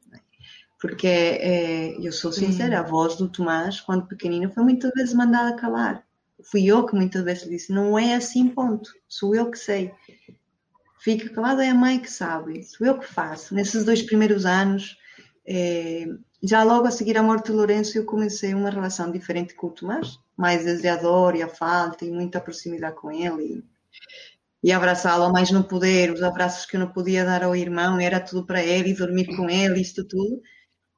[SPEAKER 4] Porque é, eu sou sincera, a voz do Tomás, quando pequenino, foi muitas vezes mandada calar fui eu que muitas vezes disse, não é assim, ponto. Sou eu que sei. Fica calada, é a mãe que sabe. Sou eu que faço. Nesses dois primeiros anos, é, já logo a seguir a morte de Lourenço, eu comecei uma relação diferente com o Tomás, mais desejador e a falta e muita proximidade com ele. E, e abraçá-lo mais não poder, os abraços que eu não podia dar ao irmão, era tudo para ele, e dormir com ele, isto tudo.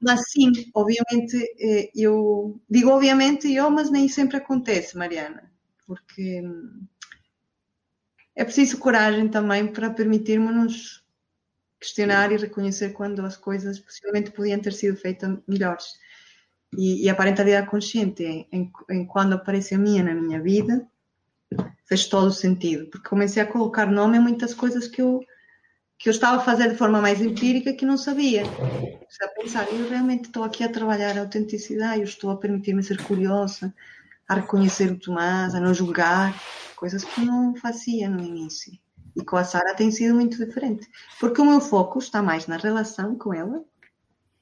[SPEAKER 4] Mas sim, obviamente, eh, eu digo obviamente eu, mas nem sempre acontece, Mariana, porque hum, é preciso coragem também para permitirmos-nos questionar e reconhecer quando as coisas possivelmente podiam ter sido feitas melhores. E, e a parentalidade consciente, em, em, quando apareceu minha na minha vida, fez todo o sentido, porque comecei a colocar nome a muitas coisas que eu que eu estava a fazer de forma mais empírica que não sabia. Comecei a pensar, eu realmente estou aqui a trabalhar a autenticidade, eu estou a permitir-me ser curiosa, a reconhecer o Tomás, a não julgar, coisas que não fazia no início. E com a Sara tem sido muito diferente, porque o meu foco está mais na relação com ela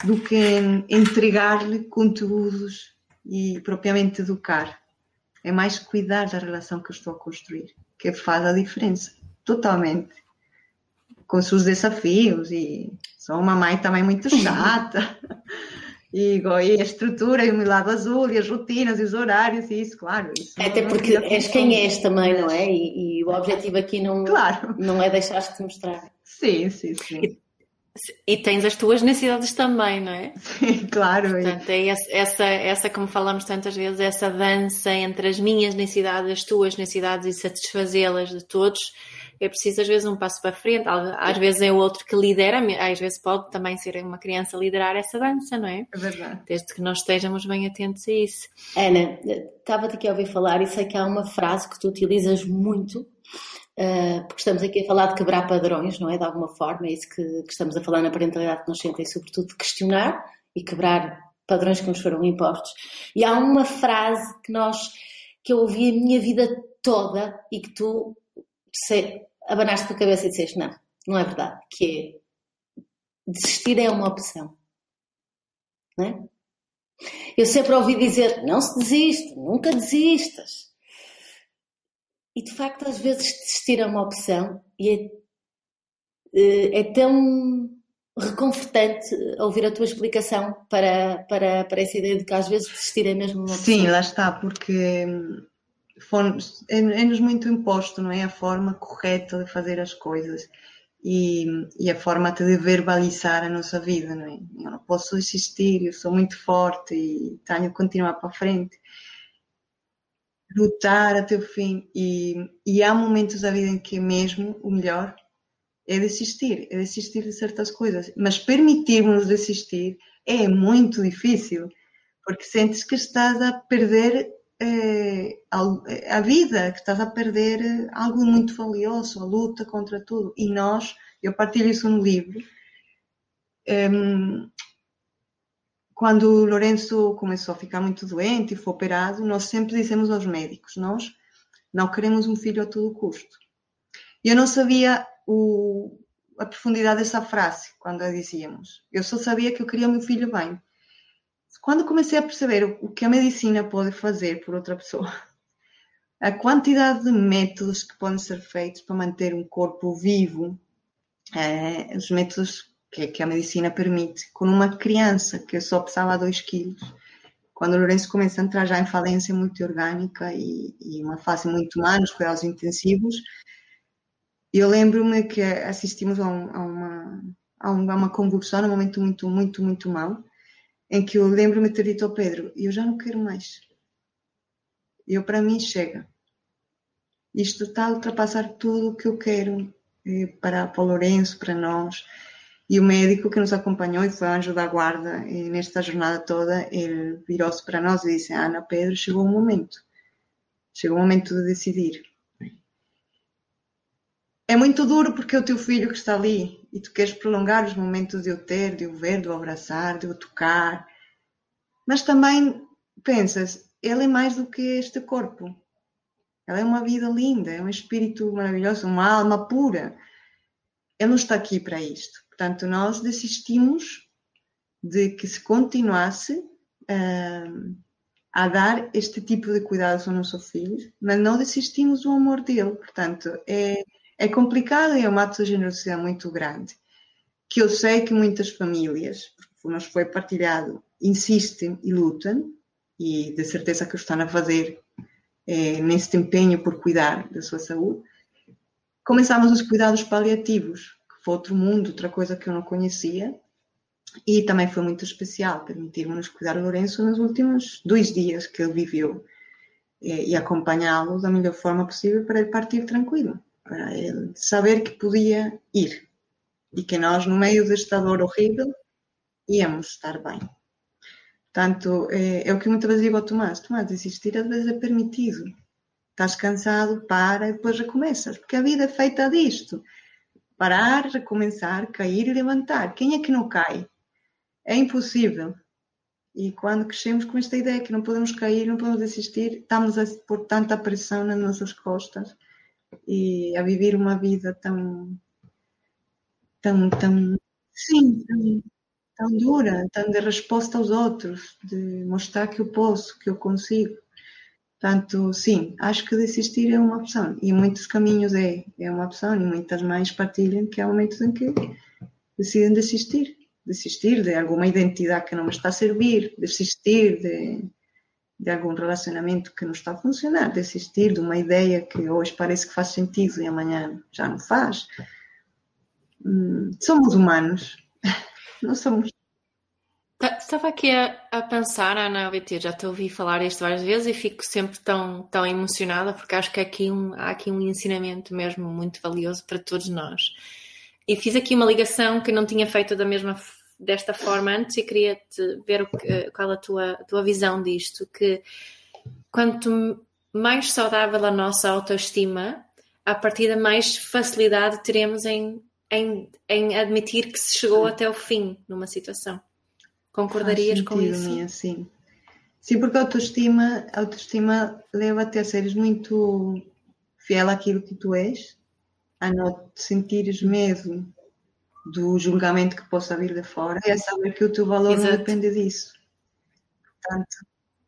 [SPEAKER 4] do que em entregar-lhe conteúdos e propriamente educar. É mais cuidar da relação que eu estou a construir, que faz a diferença, totalmente com seus desafios e sou uma mãe também muito (laughs) chata. E, e, a estrutura e o meu lado azul e as rotinas e os horários e isso, claro. Isso
[SPEAKER 1] Até porque és quem és também, não é? E, e, o objetivo aqui não, claro. não é deixar-te mostrar.
[SPEAKER 4] Sim, sim, sim. E,
[SPEAKER 3] e, tens as tuas necessidades também, não é?
[SPEAKER 4] Sim, claro.
[SPEAKER 3] Portanto, é essa, essa, como falamos tantas vezes, essa dança entre as minhas necessidades, as tuas necessidades e satisfazê-las de todos é preciso às vezes um passo para frente, às vezes é o outro que lidera, às vezes pode também ser uma criança liderar essa dança, não é?
[SPEAKER 4] É verdade.
[SPEAKER 3] Desde que nós estejamos bem atentos a isso.
[SPEAKER 1] Ana, estava-te aqui a ouvir falar e sei que há uma frase que tu utilizas muito, uh, porque estamos aqui a falar de quebrar padrões, não é? De alguma forma, é isso que, que estamos a falar na parentalidade consciente, é sobretudo de questionar e quebrar padrões que nos foram impostos. E há uma frase que nós que eu ouvi a minha vida toda e que tu sei, abanaste a cabeça e disseste não, não é verdade, que é desistir é uma opção. Não é? Eu sempre ouvi dizer, não se desiste, nunca desistas. E de facto, às vezes, desistir é uma opção e é, eh, é tão reconfortante ouvir a tua explicação para, para, para essa ideia de que às vezes desistir é mesmo uma opção.
[SPEAKER 4] Sim, lá está, porque hum, é-nos muito imposto, não é? A forma correta de fazer as coisas e, e, a forma de verbalizar a nossa vida, não é? Eu não posso desistir, eu sou muito forte e tenho que continuar para frente. Lutar até o fim. E, e há momentos da vida em que mesmo o melhor é desistir, é desistir de certas coisas. Mas permitirmos desistir é muito difícil, porque sentes que estás a perder a vida, que estás a perder eh, algo muito valioso, a luta contra tudo. E nós, eu partilho isso no livro, quando o Lourenço começou a ficar muito doente e foi operado, nós sempre dizemos aos médicos, nós não queremos um filho a todo custo. Eu não sabia o, a profundidade dessa frase quando a dizíamos. Eu só sabia que eu queria meu filho bem. Quando comecei a perceber o que a medicina pode fazer por outra pessoa, a quantidade de métodos que podem ser feitos para manter um corpo vivo, é, os métodos que, que, a medicina permite, com uma criança que só pesava 2 quilos, quando o Lourenço começa a entrar já em falência multiorgânica e, e uma fase muito má nos cuidados intensivos, eu lembro-me que assistimos a, um, a, uma, a, uma convulsão, um momento muito, muito, muito mau, em que eu lembro-me de ter dito ao Pedro: Eu já não quero mais. Eu, para mim, chega. Isto está a ultrapassar tudo o que eu quero eh, para, para o Lourenço, para nós. E o médico que nos acompanhou e foi anjo da guarda nesta jornada toda, ele virou-se para nós e disse: Ana, Pedro, chegou o momento. Chegou o momento de decidir. É muito duro porque é o teu filho que está ali e tu queres prolongar os momentos de o ter, de o ver, de o abraçar, de o tocar. Mas também pensas, ele é mais do que este corpo. Ela é uma vida linda, é um espírito maravilhoso, uma alma pura. Ele não está aqui para isto. Portanto, nós desistimos de que se continuasse uh, a dar este tipo de cuidados ao nosso filho, mas não desistimos do amor dele. Portanto, é é complicado e é um ato de generosidade muito grande, que eu sei que muitas famílias, porque nos foi partilhado, insistem e lutam, e de certeza que estão a fazer é, nesse empenho por cuidar da sua saúde. Começamos os cuidados paliativos, que foi outro mundo, outra coisa que eu não conhecia, e também foi muito especial, permitir-nos cuidar o Lourenço nos últimos dois dias que ele viveu e, e acompanhá-lo da melhor forma possível para ele partir tranquilo para ele saber que podia ir e que nós, no meio desta dor horrível, íamos estar bem. Portanto, é, é o que muitas vezes digo ao Tomás: Tomás, desistir às vezes é permitido. Estás cansado, para e depois recomeças, porque a vida é feita disto. Parar, recomeçar, cair e levantar. Quem é que não cai? É impossível. E quando crescemos com esta ideia que não podemos cair, não podemos desistir, estamos a pôr tanta pressão nas nossas costas e a viver uma vida tão, tão, tão, sim, tão, tão dura, tão de resposta aos outros, de mostrar que eu posso, que eu consigo. Portanto, sim, acho que desistir é uma opção. E muitos caminhos é, é uma opção, e muitas mães partilham que há momentos em que decidem desistir. Desistir de alguma identidade que não me está a servir, desistir de, de algum relacionamento que não está a funcionar, desistir de uma ideia que hoje parece que faz sentido e amanhã já não faz. Hum, somos humanos, (laughs) não somos.
[SPEAKER 3] Tá, estava aqui a, a pensar, Ana Leite, já te ouvi falar isto várias vezes e fico sempre tão, tão emocionada porque acho que aqui um, há aqui um ensinamento mesmo muito valioso para todos nós. E fiz aqui uma ligação que não tinha feito da mesma desta forma antes e queria te ver que, qual a tua, a tua visão disto, que quanto mais saudável a nossa autoestima, a partir da mais facilidade teremos em, em, em admitir que se chegou até o fim numa situação. Concordarias com isso?
[SPEAKER 4] Minha, sim. Sim, porque a autoestima, a autoestima leva-te a seres muito fiel àquilo que tu és, a não sentires medo do julgamento que possa vir de fora e a saber que o teu valor Exato. não depende disso.
[SPEAKER 3] Portanto,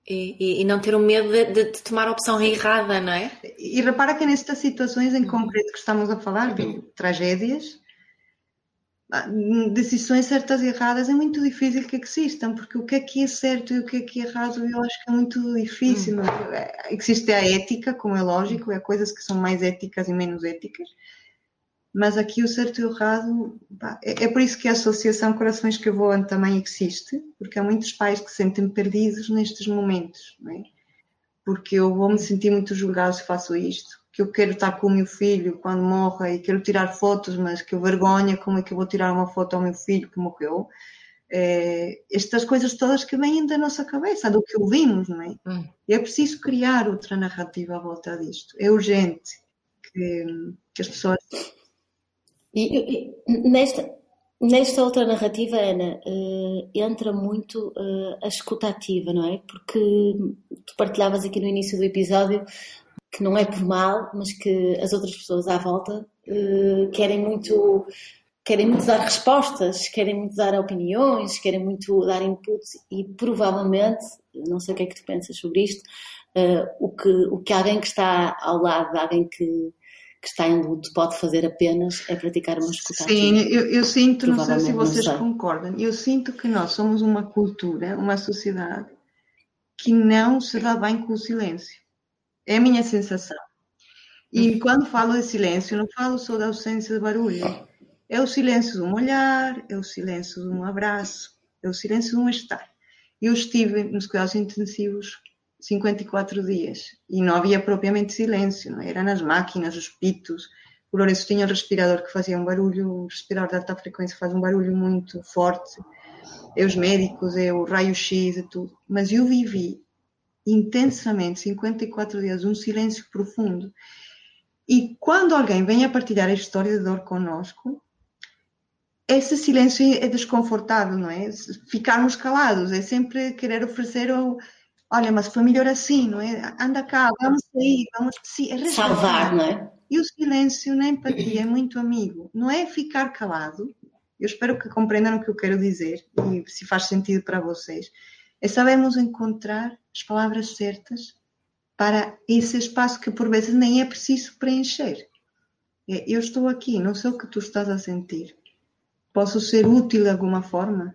[SPEAKER 3] e, e, e, não ter o medo de, de, de, tomar a opção errada, não é?
[SPEAKER 4] E repara que nestas situações em concreto que estamos a falar, de tragédias, ah, decisões certas e erradas é muito difícil que existam, porque o que é que é certo e o que é que é errado eu acho que é muito difícil. Hum. É? Existe a ética, como é lógico, há coisas que são mais éticas e menos éticas, mas aqui o certo e o errado é, é por isso que a Associação Corações que Voam também existe, porque há muitos pais que se sentem perdidos nestes momentos, não é? porque eu vou me sentir muito julgado se faço isto que eu quero estar com o meu filho quando morra e quero tirar fotos, mas que vergonha, como é que eu vou tirar uma foto ao meu filho que morreu? É, estas coisas todas que vêm da nossa cabeça, do que ouvimos, não é? Hum. E é preciso criar outra narrativa à volta disto. É urgente que, que as pessoas.
[SPEAKER 1] E, e, nesta, nesta outra narrativa, Ana, uh, entra muito uh, a escutativa, não é? Porque tu partilhavas aqui no início do episódio que não é por mal, mas que as outras pessoas à volta uh, querem muito querem muito dar respostas, querem muito dar opiniões, querem muito dar input e provavelmente, não sei o que é que tu pensas sobre isto, uh, o, que, o que alguém que está ao lado alguém que, que está em luto pode fazer apenas é praticar uma escuta
[SPEAKER 4] Sim, eu, eu, sinto, não sei se vocês concordam, eu sinto que nós somos uma cultura, uma sociedade que não se dá bem com o silêncio. É a minha sensação. E uhum. quando falo de silêncio, não falo só da ausência de barulho. É o silêncio de um olhar, é o silêncio de um abraço, é o silêncio de um estar. Eu estive nos cuidados intensivos 54 dias e não havia propriamente silêncio, não? É? era nas máquinas, os pitos. O Lourenço tinha um respirador que fazia um barulho, o respirador de alta frequência faz um barulho muito forte. É os médicos, é o raio-x e tudo. Mas eu vivi intensamente 54 dias, um silêncio profundo. E quando alguém vem a partilhar a história de dor conosco, esse silêncio é desconfortável, não é? Ficarmos calados, é sempre querer oferecer o. Olha, mas foi melhor assim, não é? Anda cá, vamos sair, vamos. Sim, é
[SPEAKER 1] Salvar, não é?
[SPEAKER 4] E o silêncio na empatia é muito amigo. Não é ficar calado. Eu espero que compreendam o que eu quero dizer e se faz sentido para vocês é sabermos encontrar as palavras certas para esse espaço que por vezes nem é preciso preencher. É, eu estou aqui, não sei o que tu estás a sentir. Posso ser útil de alguma forma?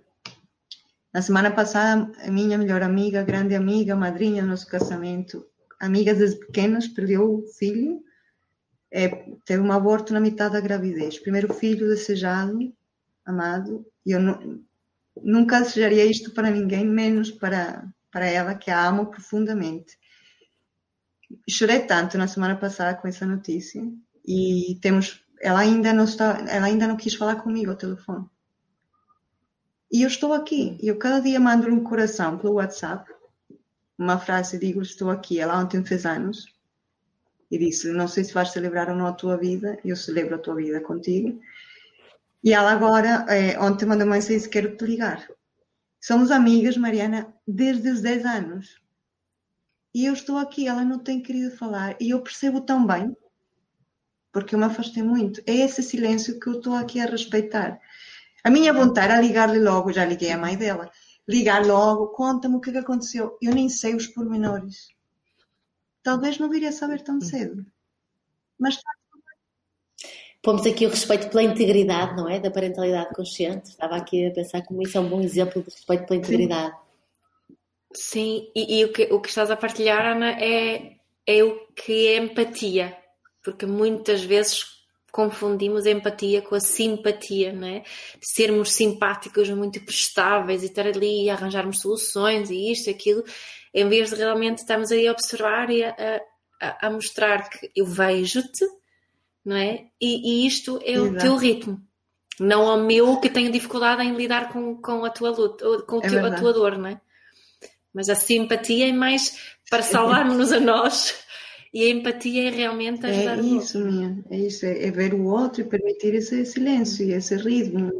[SPEAKER 4] Na semana passada, a minha melhor amiga, grande amiga, madrinha do nosso casamento, amiga desde pequenas, perdeu o filho, é, teve um aborto na metade da gravidez. Primeiro filho desejado, amado, e eu não, nunca desejaria isto para ninguém, menos para, para ela, que a amo profundamente. Chorei tanto na semana passada com essa notícia e temos, ela ainda não está, ela ainda não quis falar comigo ao telefone. E eu estou aqui. Eu cada dia mando um coração pelo WhatsApp, uma frase, digo estou aqui. Ela ontem fez anos e disse, não sei se vais celebrar ou não a tua vida, eu celebro a tua vida contigo. E ela agora, é, ontem mandou uma mensagem e quero te ligar. Somos amigas, Mariana, desde os 10 anos. E eu estou aqui, ela não tem querido falar. E eu percebo tão bem, porque eu me afastei muito. É esse silêncio que eu estou aqui a respeitar. A minha vontade era ligar-lhe logo, já liguei a mãe dela. Ligar logo, conta-me o que, é que aconteceu. Eu nem sei os pormenores. Talvez não viria a saber tão cedo. Mas está
[SPEAKER 1] pomos aqui o respeito pela integridade, não é? Da parentalidade consciente. Estava aqui a pensar como isso é um bom exemplo de respeito pela integridade.
[SPEAKER 3] Sim, e, e o, que, o que estás a partilhar, Ana, é, é o que é empatia. Porque muitas vezes confundimos a empatia com a simpatia, não é? Sermos simpáticos, muito prestáveis e estar ali e arranjarmos soluções e isto aquilo, em vez de realmente estarmos aí a observar e a, a, a mostrar que eu vejo-te, não é? E, e isto é Exato. o teu ritmo, não o meu que tenho dificuldade em lidar com, com a tua luta, com é teu, a tua dor, não é? Mas a simpatia é mais para salvarmos-nos a nós e a empatia é realmente ajudar
[SPEAKER 4] é o isso, outro. Minha, é isso, é, é ver o outro e permitir esse silêncio e esse ritmo.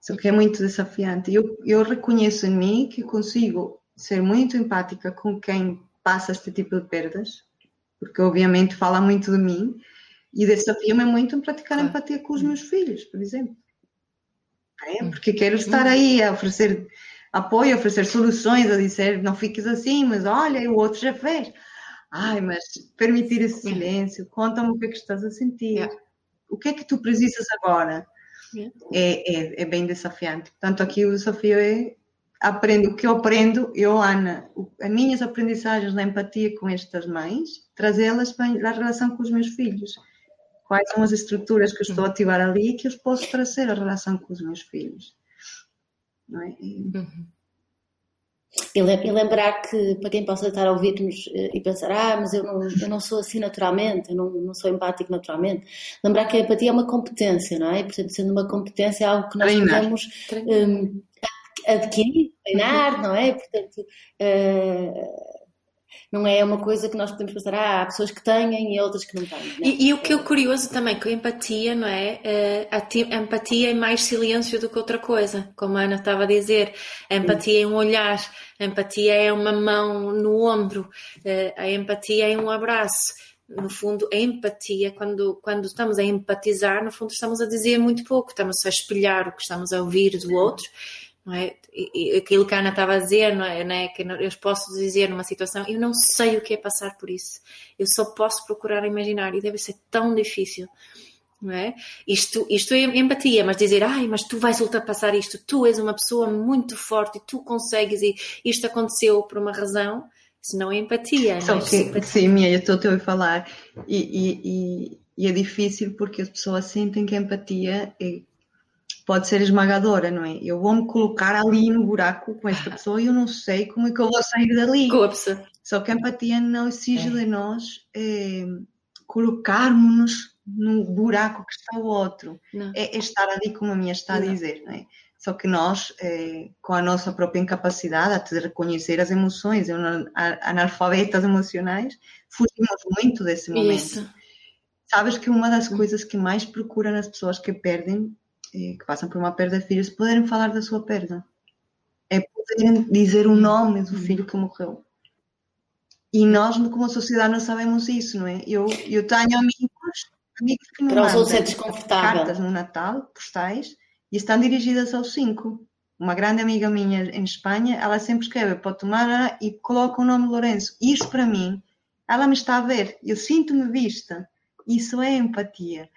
[SPEAKER 4] Só que é muito desafiante. Eu, eu reconheço em mim que consigo ser muito empática com quem passa este tipo de perdas, porque obviamente fala muito de mim e desafio-me muito em praticar claro. empatia com os meus filhos, por exemplo. É, porque quero estar aí a oferecer apoio, a oferecer soluções, a dizer não fiques assim, mas olha, o outro já fez. Ai, mas permitir esse silêncio, conta-me o que é que estás a sentir, o que é que tu precisas agora. É, é, é, bem desafiante. Portanto, aqui o desafio é aprendo o que eu aprendo, eu, Ana, as minhas aprendizagens da empatia com estas mães, trazê-las para a relação com os meus filhos. Quais são as estruturas que eu estou a ativar ali e que eu posso trazer a relação com os meus filhos. Não é? E... Uhum.
[SPEAKER 1] E, lembrar que, para quem possa estar a ouvir-nos eh, e pensar, ah, mas eu não, eu não sou assim naturalmente, eu não, não sou empático naturalmente, lembrar que a empatia é uma competência, não é? E, portanto, sendo uma competência, é algo que nós Treinar. podemos um, adquirir, treinar, não é? Portanto, uh, não é uma coisa que nós podemos pensar, ah, há pessoas que têm e outras que não têm. Não
[SPEAKER 3] e, e, o que é curioso também com a empatia, não é? Uh, a, empatia é mais silêncio do que outra coisa, como a Ana estava a dizer. A empatia Sim. é um olhar, a empatia é uma mão no ombro, uh, a empatia é um abraço no fundo, a empatia, quando, quando estamos a empatizar, no fundo estamos a dizer muito pouco, estamos a espelhar o que estamos a ouvir do outro não é? E, aquilo que a Ana estava a dizer, não é? Não é? Que eu posso dizer numa situação, eu não sei o que é passar por isso, eu só posso procurar imaginar e deve ser tão difícil. Não é? Isto, isto é empatia, mas dizer, ai, mas tu vais ultrapassar isto, tu és uma pessoa muito forte e tu consegues, e isto aconteceu por uma razão, isso não é empatia.
[SPEAKER 4] Só
[SPEAKER 3] não
[SPEAKER 4] é? que, sim, minha, eu estou a ouvir falar, e, e, e, e, é difícil porque as pessoas sentem que a empatia é pode ser esmagadora, não é? Eu vou-me colocar ali no buraco com esta pessoa e eu não sei como é que eu vou sair dali.
[SPEAKER 3] Colapsa.
[SPEAKER 4] Só que a empatia não exige é. de nós é, colocarmos-nos no buraco que está o outro. É, é, estar ali como a minha está a dizer, não é? Só que nós, é, com a nossa própria incapacidade de reconhecer as emoções, analfabetas emocionais, fugimos muito desse momento. Isso. Sabes que uma das hum. coisas que mais procura nas pessoas que perdem que passam por uma perda de filhos poderem falar da sua perda. É poderem dizer o nome do filho que morreu. E nós, como sociedade, não sabemos isso, não é? Eu, eu tenho amigos, amigos que me mandam
[SPEAKER 1] é
[SPEAKER 4] cartas no Natal, postais, e estão dirigidas aos cinco. Uma grande amiga minha em Espanha, ela sempre escreve para tomar e coloca o nome Lourenço. Isso para mim, ela me está a ver, eu sinto-me vista. Isso é empatia.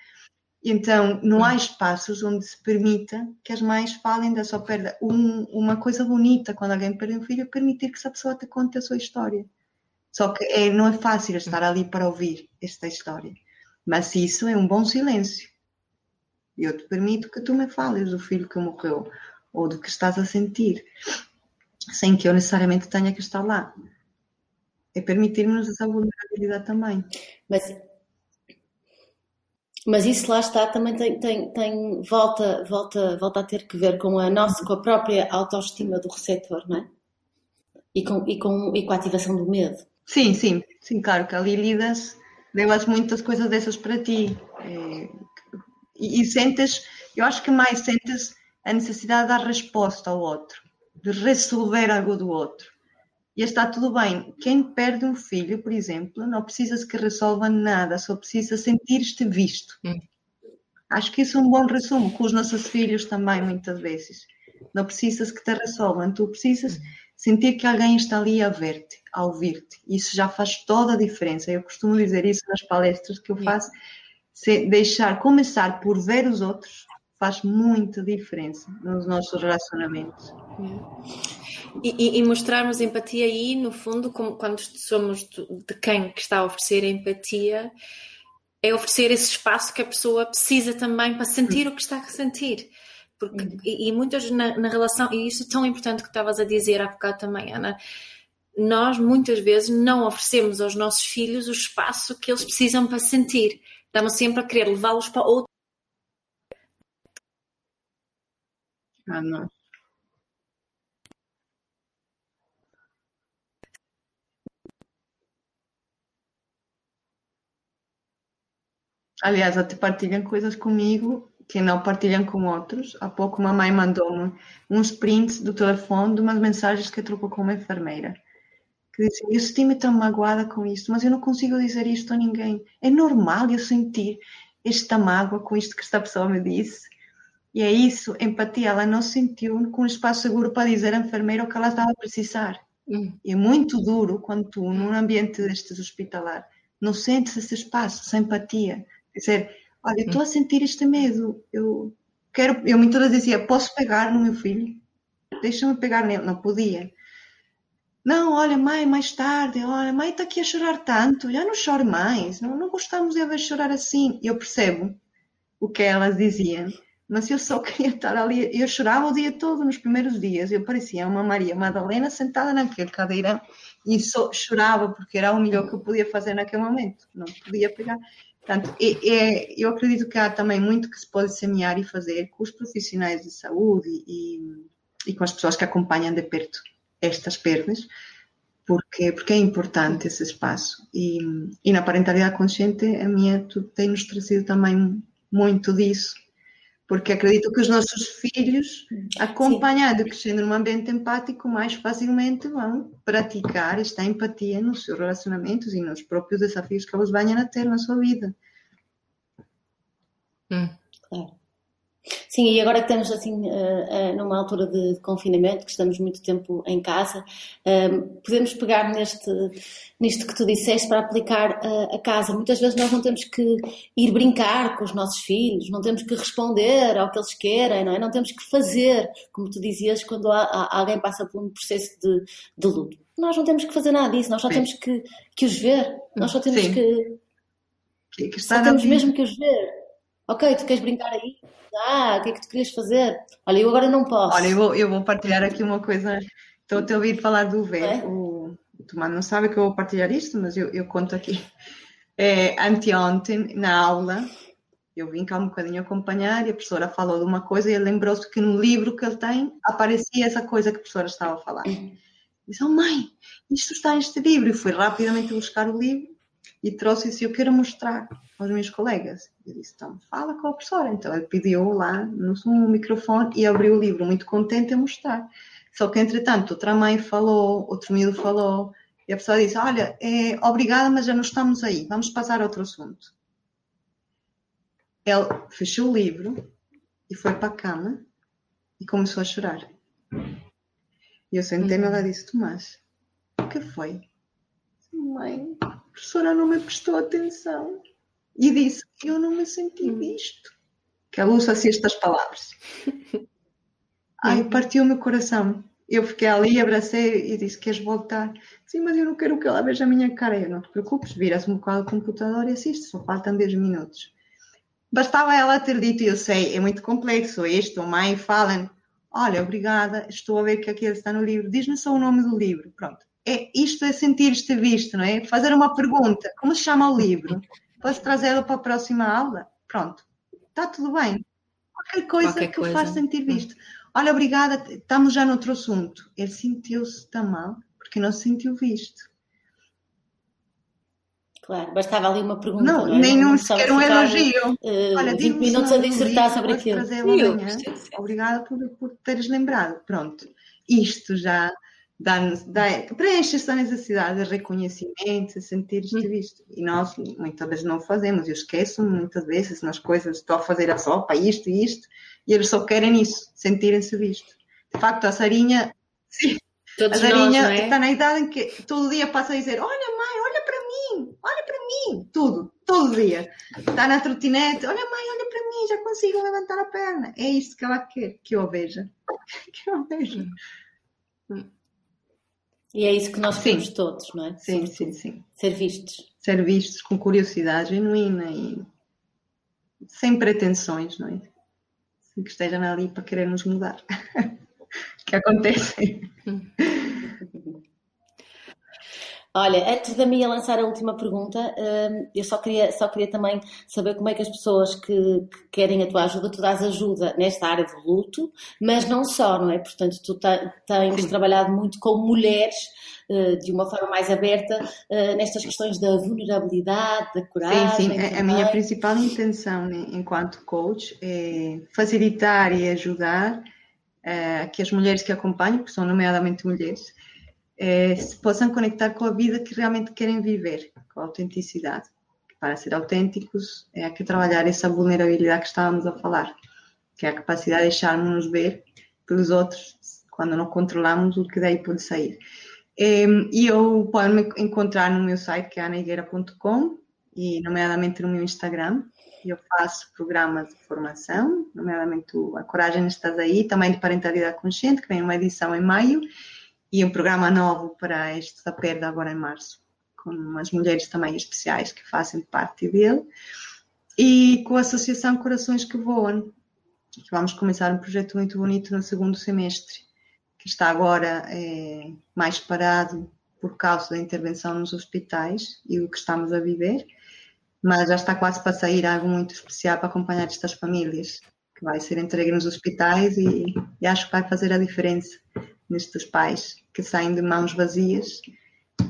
[SPEAKER 4] Então, não há espaços onde se permita que as mães falem da sua perda. Um, uma coisa bonita quando alguém perde um filho é permitir que essa pessoa te conte a sua história. Só que é, não é fácil estar ali para ouvir esta história. Mas isso é um bom silêncio. Eu te permito que tu me fales do filho que morreu ou do que estás a sentir, sem que eu necessariamente tenha que estar lá. É permitir-nos essa vulnerabilidade também.
[SPEAKER 1] Mas mas isso lá está, também tem, tem, tem, volta, volta, volta a ter que ver com a nossa, com a própria autoestima do receptor, não é? E com, e com, e com a ativação do medo.
[SPEAKER 4] Sim, sim, sim, claro que ali lidas, levas muitas coisas dessas para ti. É, e, e sentes, eu acho que mais sentes a necessidade de dar resposta ao outro, de resolver algo do outro. E está tudo bem. Quem perde um filho, por exemplo, não precisa que resolva nada, só precisa sentir-te visto. Hum. Acho que isso é um bom resumo, com os nossos filhos também, muitas vezes. Não precisas que te resolvam, tu precisas hum. sentir que alguém está ali a ver-te, a ouvir-te. Isso já faz toda a diferença. Eu costumo dizer isso nas palestras que eu faço. Se deixar começar por ver os outros faz muita diferença nos nossos relacionamentos.
[SPEAKER 3] E, e, mostrarmos empatia aí, no fundo, como quando somos de quem que está a oferecer a empatia, é oferecer esse espaço que a pessoa precisa também para sentir o que está a sentir. Porque, uhum. e, e muitas na, na, relação, e isso é tão importante que estavas a dizer há bocado também, Ana, nós muitas vezes não oferecemos aos nossos filhos o espaço que eles precisam para sentir. Estamos sempre a querer levá-los para outro.
[SPEAKER 4] Ah. Aliás, até partilham coisas comigo que não partilham com outros. Há pouco uma mãe mandou-me uns prints do telefone de umas mensagens que trocou com uma enfermeira. Que disse, eu senti-me tão magoada com isto, mas eu não consigo dizer isto a ninguém. É normal eu sentir esta mágoa com isto que esta pessoa me disse. E é isso, empatia. Ela não sentiu com um espaço seguro para dizer à enfermeira o que ela estava a precisar. Hum. É muito duro quando tu, num ambiente destes hospitalar, não sentes esse espaço, essa empatia. Dizer, olha, estou a sentir este medo, eu quero, eu muitas vezes dizia, posso pegar no meu filho? Deixa-me pegar nele. Não podia. Não, olha, mãe, mais tarde, olha, mãe está aqui a chorar tanto, já não chore mais, não, não gostamos de a ver chorar assim. Eu percebo o que elas diziam, mas eu só (laughs) queria estar ali. Eu chorava o dia todo nos primeiros dias. Eu parecia uma Maria Madalena sentada naquele cadeira e só chorava porque era o melhor que eu podia fazer naquele momento. Não podia pegar. Portanto, é, é, eu acredito que há também muito que se pode semear e fazer com os profissionais de saúde e, e com as pessoas que acompanham de perto estas perdas, porque, porque é importante esse espaço. E, e na parentalidade consciente, a minha tem-nos trazido também muito disso porque acredito que os nossos filhos, acompanhando, Sim. crescendo num ambiente empático, mais facilmente vão praticar esta empatia nos seus relacionamentos e nos próprios desafios que eles venham a ter na sua vida.
[SPEAKER 1] Hum. Claro. Sim, e agora que estamos assim eh, eh, numa altura de confinamento, que estamos muito tempo em casa, eh, podemos pegar neste, nisto que tu disseste para aplicar a casa. Muitas vezes nós não temos que ir brincar com os nossos filhos, não temos que responder ao que eles querem, não é? Não temos que fazer, como tu dizias, quando alguém passa por um processo de, de luto. Nós não temos que fazer nada disso, nós só temos que, que os ver, nós só temos Sim. que. que, que só temos mesmo que os ver. Ok, tu queres brincar aí? Ah, o que é que tu querias fazer? Olha, eu agora não posso.
[SPEAKER 4] Olha, eu vou, eu vou partilhar aqui uma coisa. Estou a te ouvir falar do V. É? O, o Tomás não sabe que eu vou partilhar isto, mas eu, eu conto aqui. É, anteontem, na aula, eu vim cá um bocadinho acompanhar e a professora falou de uma coisa e ele lembrou-se que no livro que ele tem aparecia essa coisa que a professora estava a falar. Uhum. Disse, oh mãe, isto está neste livro. E fui rapidamente buscar o livro e trouxe isso e eu quero mostrar aos meus colegas. Eu disse, então fala com a professora. Então ele pediu lá no, no microfone e abriu o livro, muito contente a mostrar. Só que entretanto outra mãe falou, outro miúdo falou, e a pessoa disse, olha, é, obrigada, mas já não estamos aí, vamos passar a outro assunto. Ele fechou o livro e foi para a cama e começou a chorar. E eu sentei-me e ela disse, Tomás, o que foi? Mãe, professora não me prestou atenção e disse que eu não me senti hum. visto. Que ela usa assim estas palavras. Ai, partiu o meu coração. Eu fiquei ali, abracei e disse: Queres voltar? Sim, mas eu não quero que ela veja a minha cara. Eu não te preocupes, vira-se um bocado o computador e assiste, só faltam 10 minutos. Bastava ela ter dito: Eu sei, é muito complexo isto. A mãe fala: Olha, obrigada, estou a ver que aquele está no livro. Diz-me só o nome do livro. Pronto é, isto é sentir-te visto, não é? Fazer uma pergunta, como se chama o livro? Podes trazê-lo para a próxima aula? Pronto, está tudo bem. Qualquer coisa Qualquer que o faça sentir visto. Olha, obrigada, estamos já noutro assunto. Ele sentiu-se tão mal porque não se sentiu visto.
[SPEAKER 1] Claro, bastava ali uma pergunta.
[SPEAKER 4] Não, não é? nem um, sequer um elogio.
[SPEAKER 1] Uh, Olha, 20 minutos a dissertar sobre aquilo.
[SPEAKER 4] Obrigada por, por teres lembrado. Pronto, isto já dá, dá, preenche essa necessidade de reconhecimento, de sentir-te uhum. visto. E nós muitas vezes não fazemos, eu esqueço muitas vezes nas coisas, estou a fazer a sopa, isto e isto, e eles só querem isso, sentirem-se visto. De facto, a Sarinha, (laughs) sim, Todos a Sarinha nós, é? está na idade em que todo dia passa a dizer: Olha, mãe, olha para mim, olha para mim, tudo, todo dia. Está na trotinete: Olha, mãe, olha para mim, já consigo levantar a perna. É isso que ela quer que eu veja. (laughs) que eu veja.
[SPEAKER 1] Hum. E é isso que nós queremos todos, não é?
[SPEAKER 4] Sim, sim, sim.
[SPEAKER 1] Ser vistos.
[SPEAKER 4] Ser vistos com curiosidade genuína e sem pretensões, não é? Sem que estejam ali para querer nos mudar. (laughs) que acontece.
[SPEAKER 1] Olha, antes da minha lançar a última pergunta, hum, eu só queria, só queria também saber como é que as pessoas que, que querem a tua ajuda, tu dás ajuda nesta área do luto, mas não só, não é? Portanto, tu tens Sim. trabalhado muito com mulheres eh, de uma forma mais aberta eh, nestas questões da vulnerabilidade, da coragem.
[SPEAKER 4] Sim, sim. A, a minha principal intenção né, enquanto coach é facilitar e ajudar uh, que as mulheres que acompanham, que são nomeadamente mulheres, uh, se possam conectar com a vida que realmente querem viver, com a autenticidade. Para ser autênticos é que trabalhar essa vulnerabilidade que estávamos a falar, que é a capacidade de deixarmos-nos ver pelos outros quando não controlamos o que daí pode sair. E eu posso me encontrar no meu site que é anaigueira.com e nomeadamente no meu Instagram. Eu faço programas de formação, nomeadamente A Coragem Estás Aí, também de Parentalidade Consciente, que vem uma edição em maio, e um programa novo para este da perda agora em março, com umas mulheres também especiais que fazem parte dele. E com a Associação Corações que Voam, que vamos começar um projeto muito bonito no segundo semestre que está agora é, mais parado por causa da intervenção nos hospitais e o que estamos a viver, mas já está quase para sair algo muito especial para acompanhar estas famílias, que vai ser entregue nos hospitais e, e acho que vai fazer a diferença nestes pais que saem de mãos vazias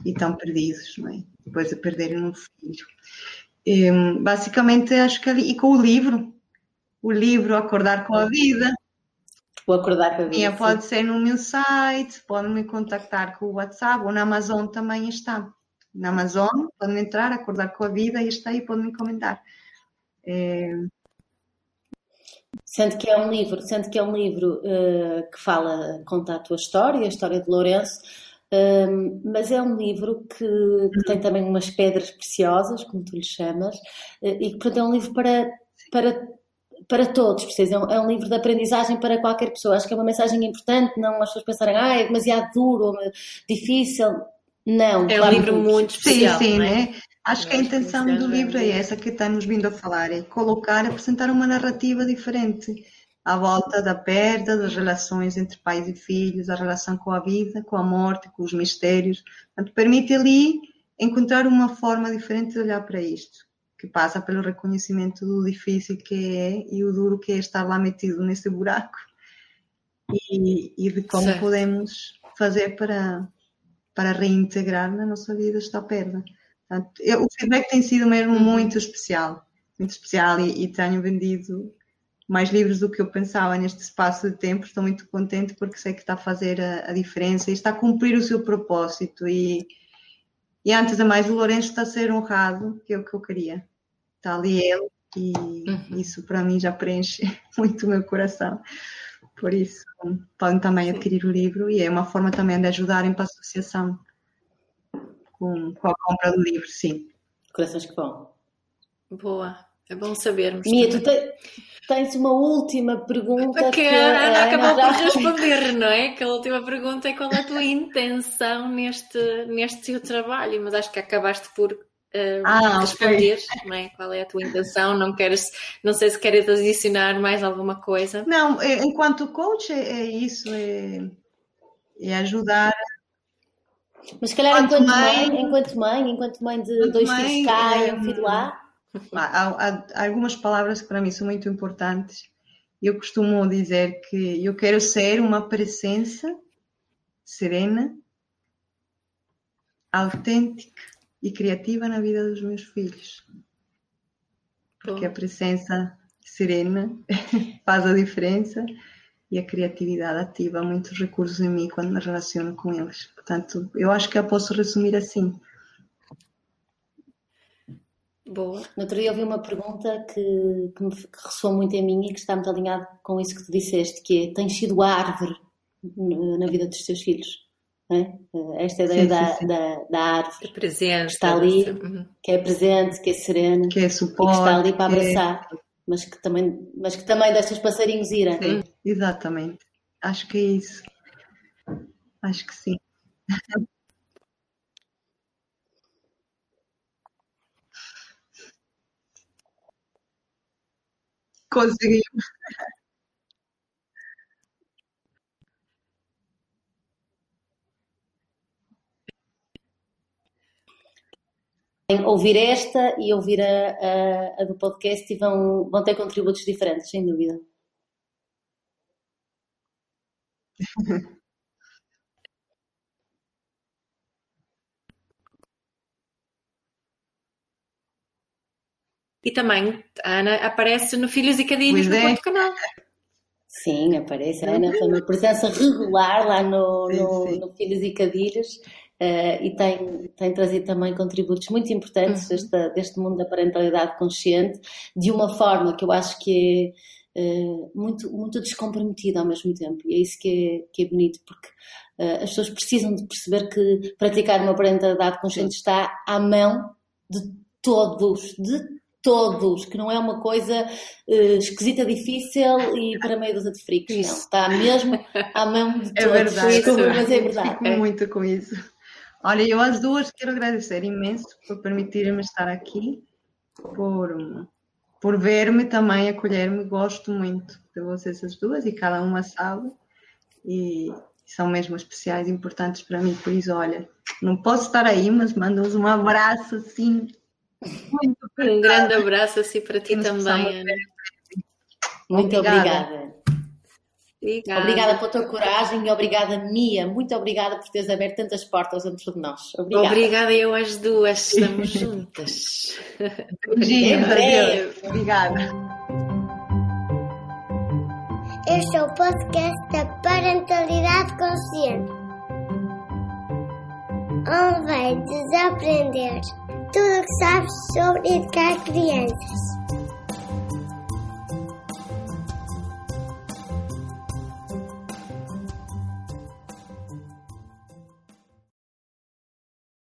[SPEAKER 4] e estão perdidos, não é? depois de perderem um filho. E, basicamente, acho que ali, e com o livro, o livro Acordar com a Vida,
[SPEAKER 1] o acordar para
[SPEAKER 4] ver. pode ser no meu site, pode me contactar com o WhatsApp ou na Amazon também está. Na Amazon, podem entrar, acordar com a vida e está aí, podem me comentar. É...
[SPEAKER 1] Sendo que é um livro, sendo que é um livro uh, que fala, conta a tua história, a história de Lourenço, uh, mas é um livro que, que, tem também umas pedras preciosas, como tu lhe chamas, uh, e que portanto é um livro para, para para todos, precisa. É um, é um, livro de aprendizagem para qualquer pessoa. Acho que é uma mensagem importante, não as pessoas pensarem, ah, é demasiado duro difícil. Não.
[SPEAKER 3] É um livro muito especial.
[SPEAKER 4] Sim, sim, é? né? Acho que a intenção do livro é essa que estamos vindo a falar, é colocar, apresentar uma narrativa diferente à volta da perda, das relações entre pais e filhos, a relação com a vida, com a morte, com os mistérios. Portanto, permite ali encontrar uma forma diferente de olhar para isto que passa pelo reconhecimento do difícil que é e o duro que é estar lá metido nesse buraco e, e de como certo. podemos fazer para, para reintegrar na nossa vida esta perda. Portanto, eu, o feedback tem sido mesmo uhum. muito especial, muito especial e, e, tenho vendido mais livros do que eu pensava neste espaço de tempo. Estou muito contente porque sei que está a fazer a, a diferença e está a cumprir o seu propósito e e antes de mais, o Lourenço está a ser honrado, que é o que eu queria. Está ali ele, e uhum. isso para mim já preenche (laughs) muito o meu coração. Por isso, podem também adquirir o livro e é uma forma também de ajudarem para a associação com, com a compra do livro, sim.
[SPEAKER 1] Corações que vão.
[SPEAKER 3] Boa, é bom sabermos.
[SPEAKER 1] Mia, tu te, tens uma última pergunta.
[SPEAKER 3] Que, que a Ana acabou já... por responder, não é? Aquela última pergunta é qual é a tua intenção neste, neste teu trabalho, mas acho que acabaste por uh, ah, responder, okay. não é? Qual é a tua intenção? Não queres, não sei se queres adicionar mais alguma coisa.
[SPEAKER 4] Não, é, enquanto coach é, é isso, é, é ajudar
[SPEAKER 1] mas se calhar enquanto, mãe, mãe, enquanto mãe, enquanto mãe de dois mãe, filhos cá e um filho lá,
[SPEAKER 4] Há, há, há, algumas palavras que para mim são muito importantes. Eu costumo dizer que eu quero ser uma presença serena, autêntica e criativa na vida dos meus filhos. Porque a presença serena (laughs) faz a diferença e a criatividade ativa muitos recursos em mim quando me relaciono com eles. Portanto, eu acho que eu posso resumir assim.
[SPEAKER 1] Boa. No outro dia ouvi uma pergunta que, que, me, que ressoa muito em mim e que está muito alinhado com isso que tu disseste, que é, tens sido árvore na vida dos teus filhos. É? Esta ideia sim, da, sim, sim. Da, da, árvore.
[SPEAKER 3] presente.
[SPEAKER 1] Que está ali, uhum. que é presente, que é serena.
[SPEAKER 4] Que é suporte.
[SPEAKER 1] E que está ali para abraçar. É... Mas, que também, mas que também deixa os passarinhos irem.
[SPEAKER 4] Sim, exatamente. Acho que é isso. Acho que sim. (laughs) Conseguimos.
[SPEAKER 1] Ouvir esta e ouvir a, a, a do podcast e vão, vão ter contributos diferentes, sem dúvida.
[SPEAKER 3] E também a Ana aparece no Filhos e Cadinhos no é. canal.
[SPEAKER 1] Sim, aparece. A Ana tem uma presença regular lá no, no, no Filhos e Cadilhos uh, e tem, tem trazido também contributos muito importantes uhum. deste, deste mundo da parentalidade consciente, de uma forma que eu acho que é uh, muito, muito descomprometida ao mesmo tempo. E é isso que é, que é bonito, porque uh, as pessoas precisam de perceber que praticar uma parentalidade consciente está à mão de todos, de todos, que não é uma coisa esquisita, difícil e (laughs) para meio dos de fricos, não. Está mesmo à mão de (laughs) é todos. É verdade, Desculpa, mas é verdade.
[SPEAKER 4] Fico é. muito com isso. Olha, eu às duas quero agradecer imenso por permitirem-me estar aqui, por, por ver-me também, acolher-me. Gosto muito de vocês as duas e cada uma sabe. E são mesmo especiais, importantes para mim. Por isso, olha, não posso estar aí, mas mando-vos um abraço assim
[SPEAKER 3] muito um grande abraço assim para ti também, Ana.
[SPEAKER 1] Muito obrigada. obrigada. Obrigada pela tua coragem e obrigada, Mia. Muito obrigada por teres aberto tantas portas dentro de nós. Obrigada.
[SPEAKER 3] Obrigada eu às duas. Estamos (laughs) juntas.
[SPEAKER 4] Adeus. Obrigada.
[SPEAKER 2] Este é o podcast da Parentalidade Consciente. Onde vai desaprender tudo o que sabes sobre educar crianças.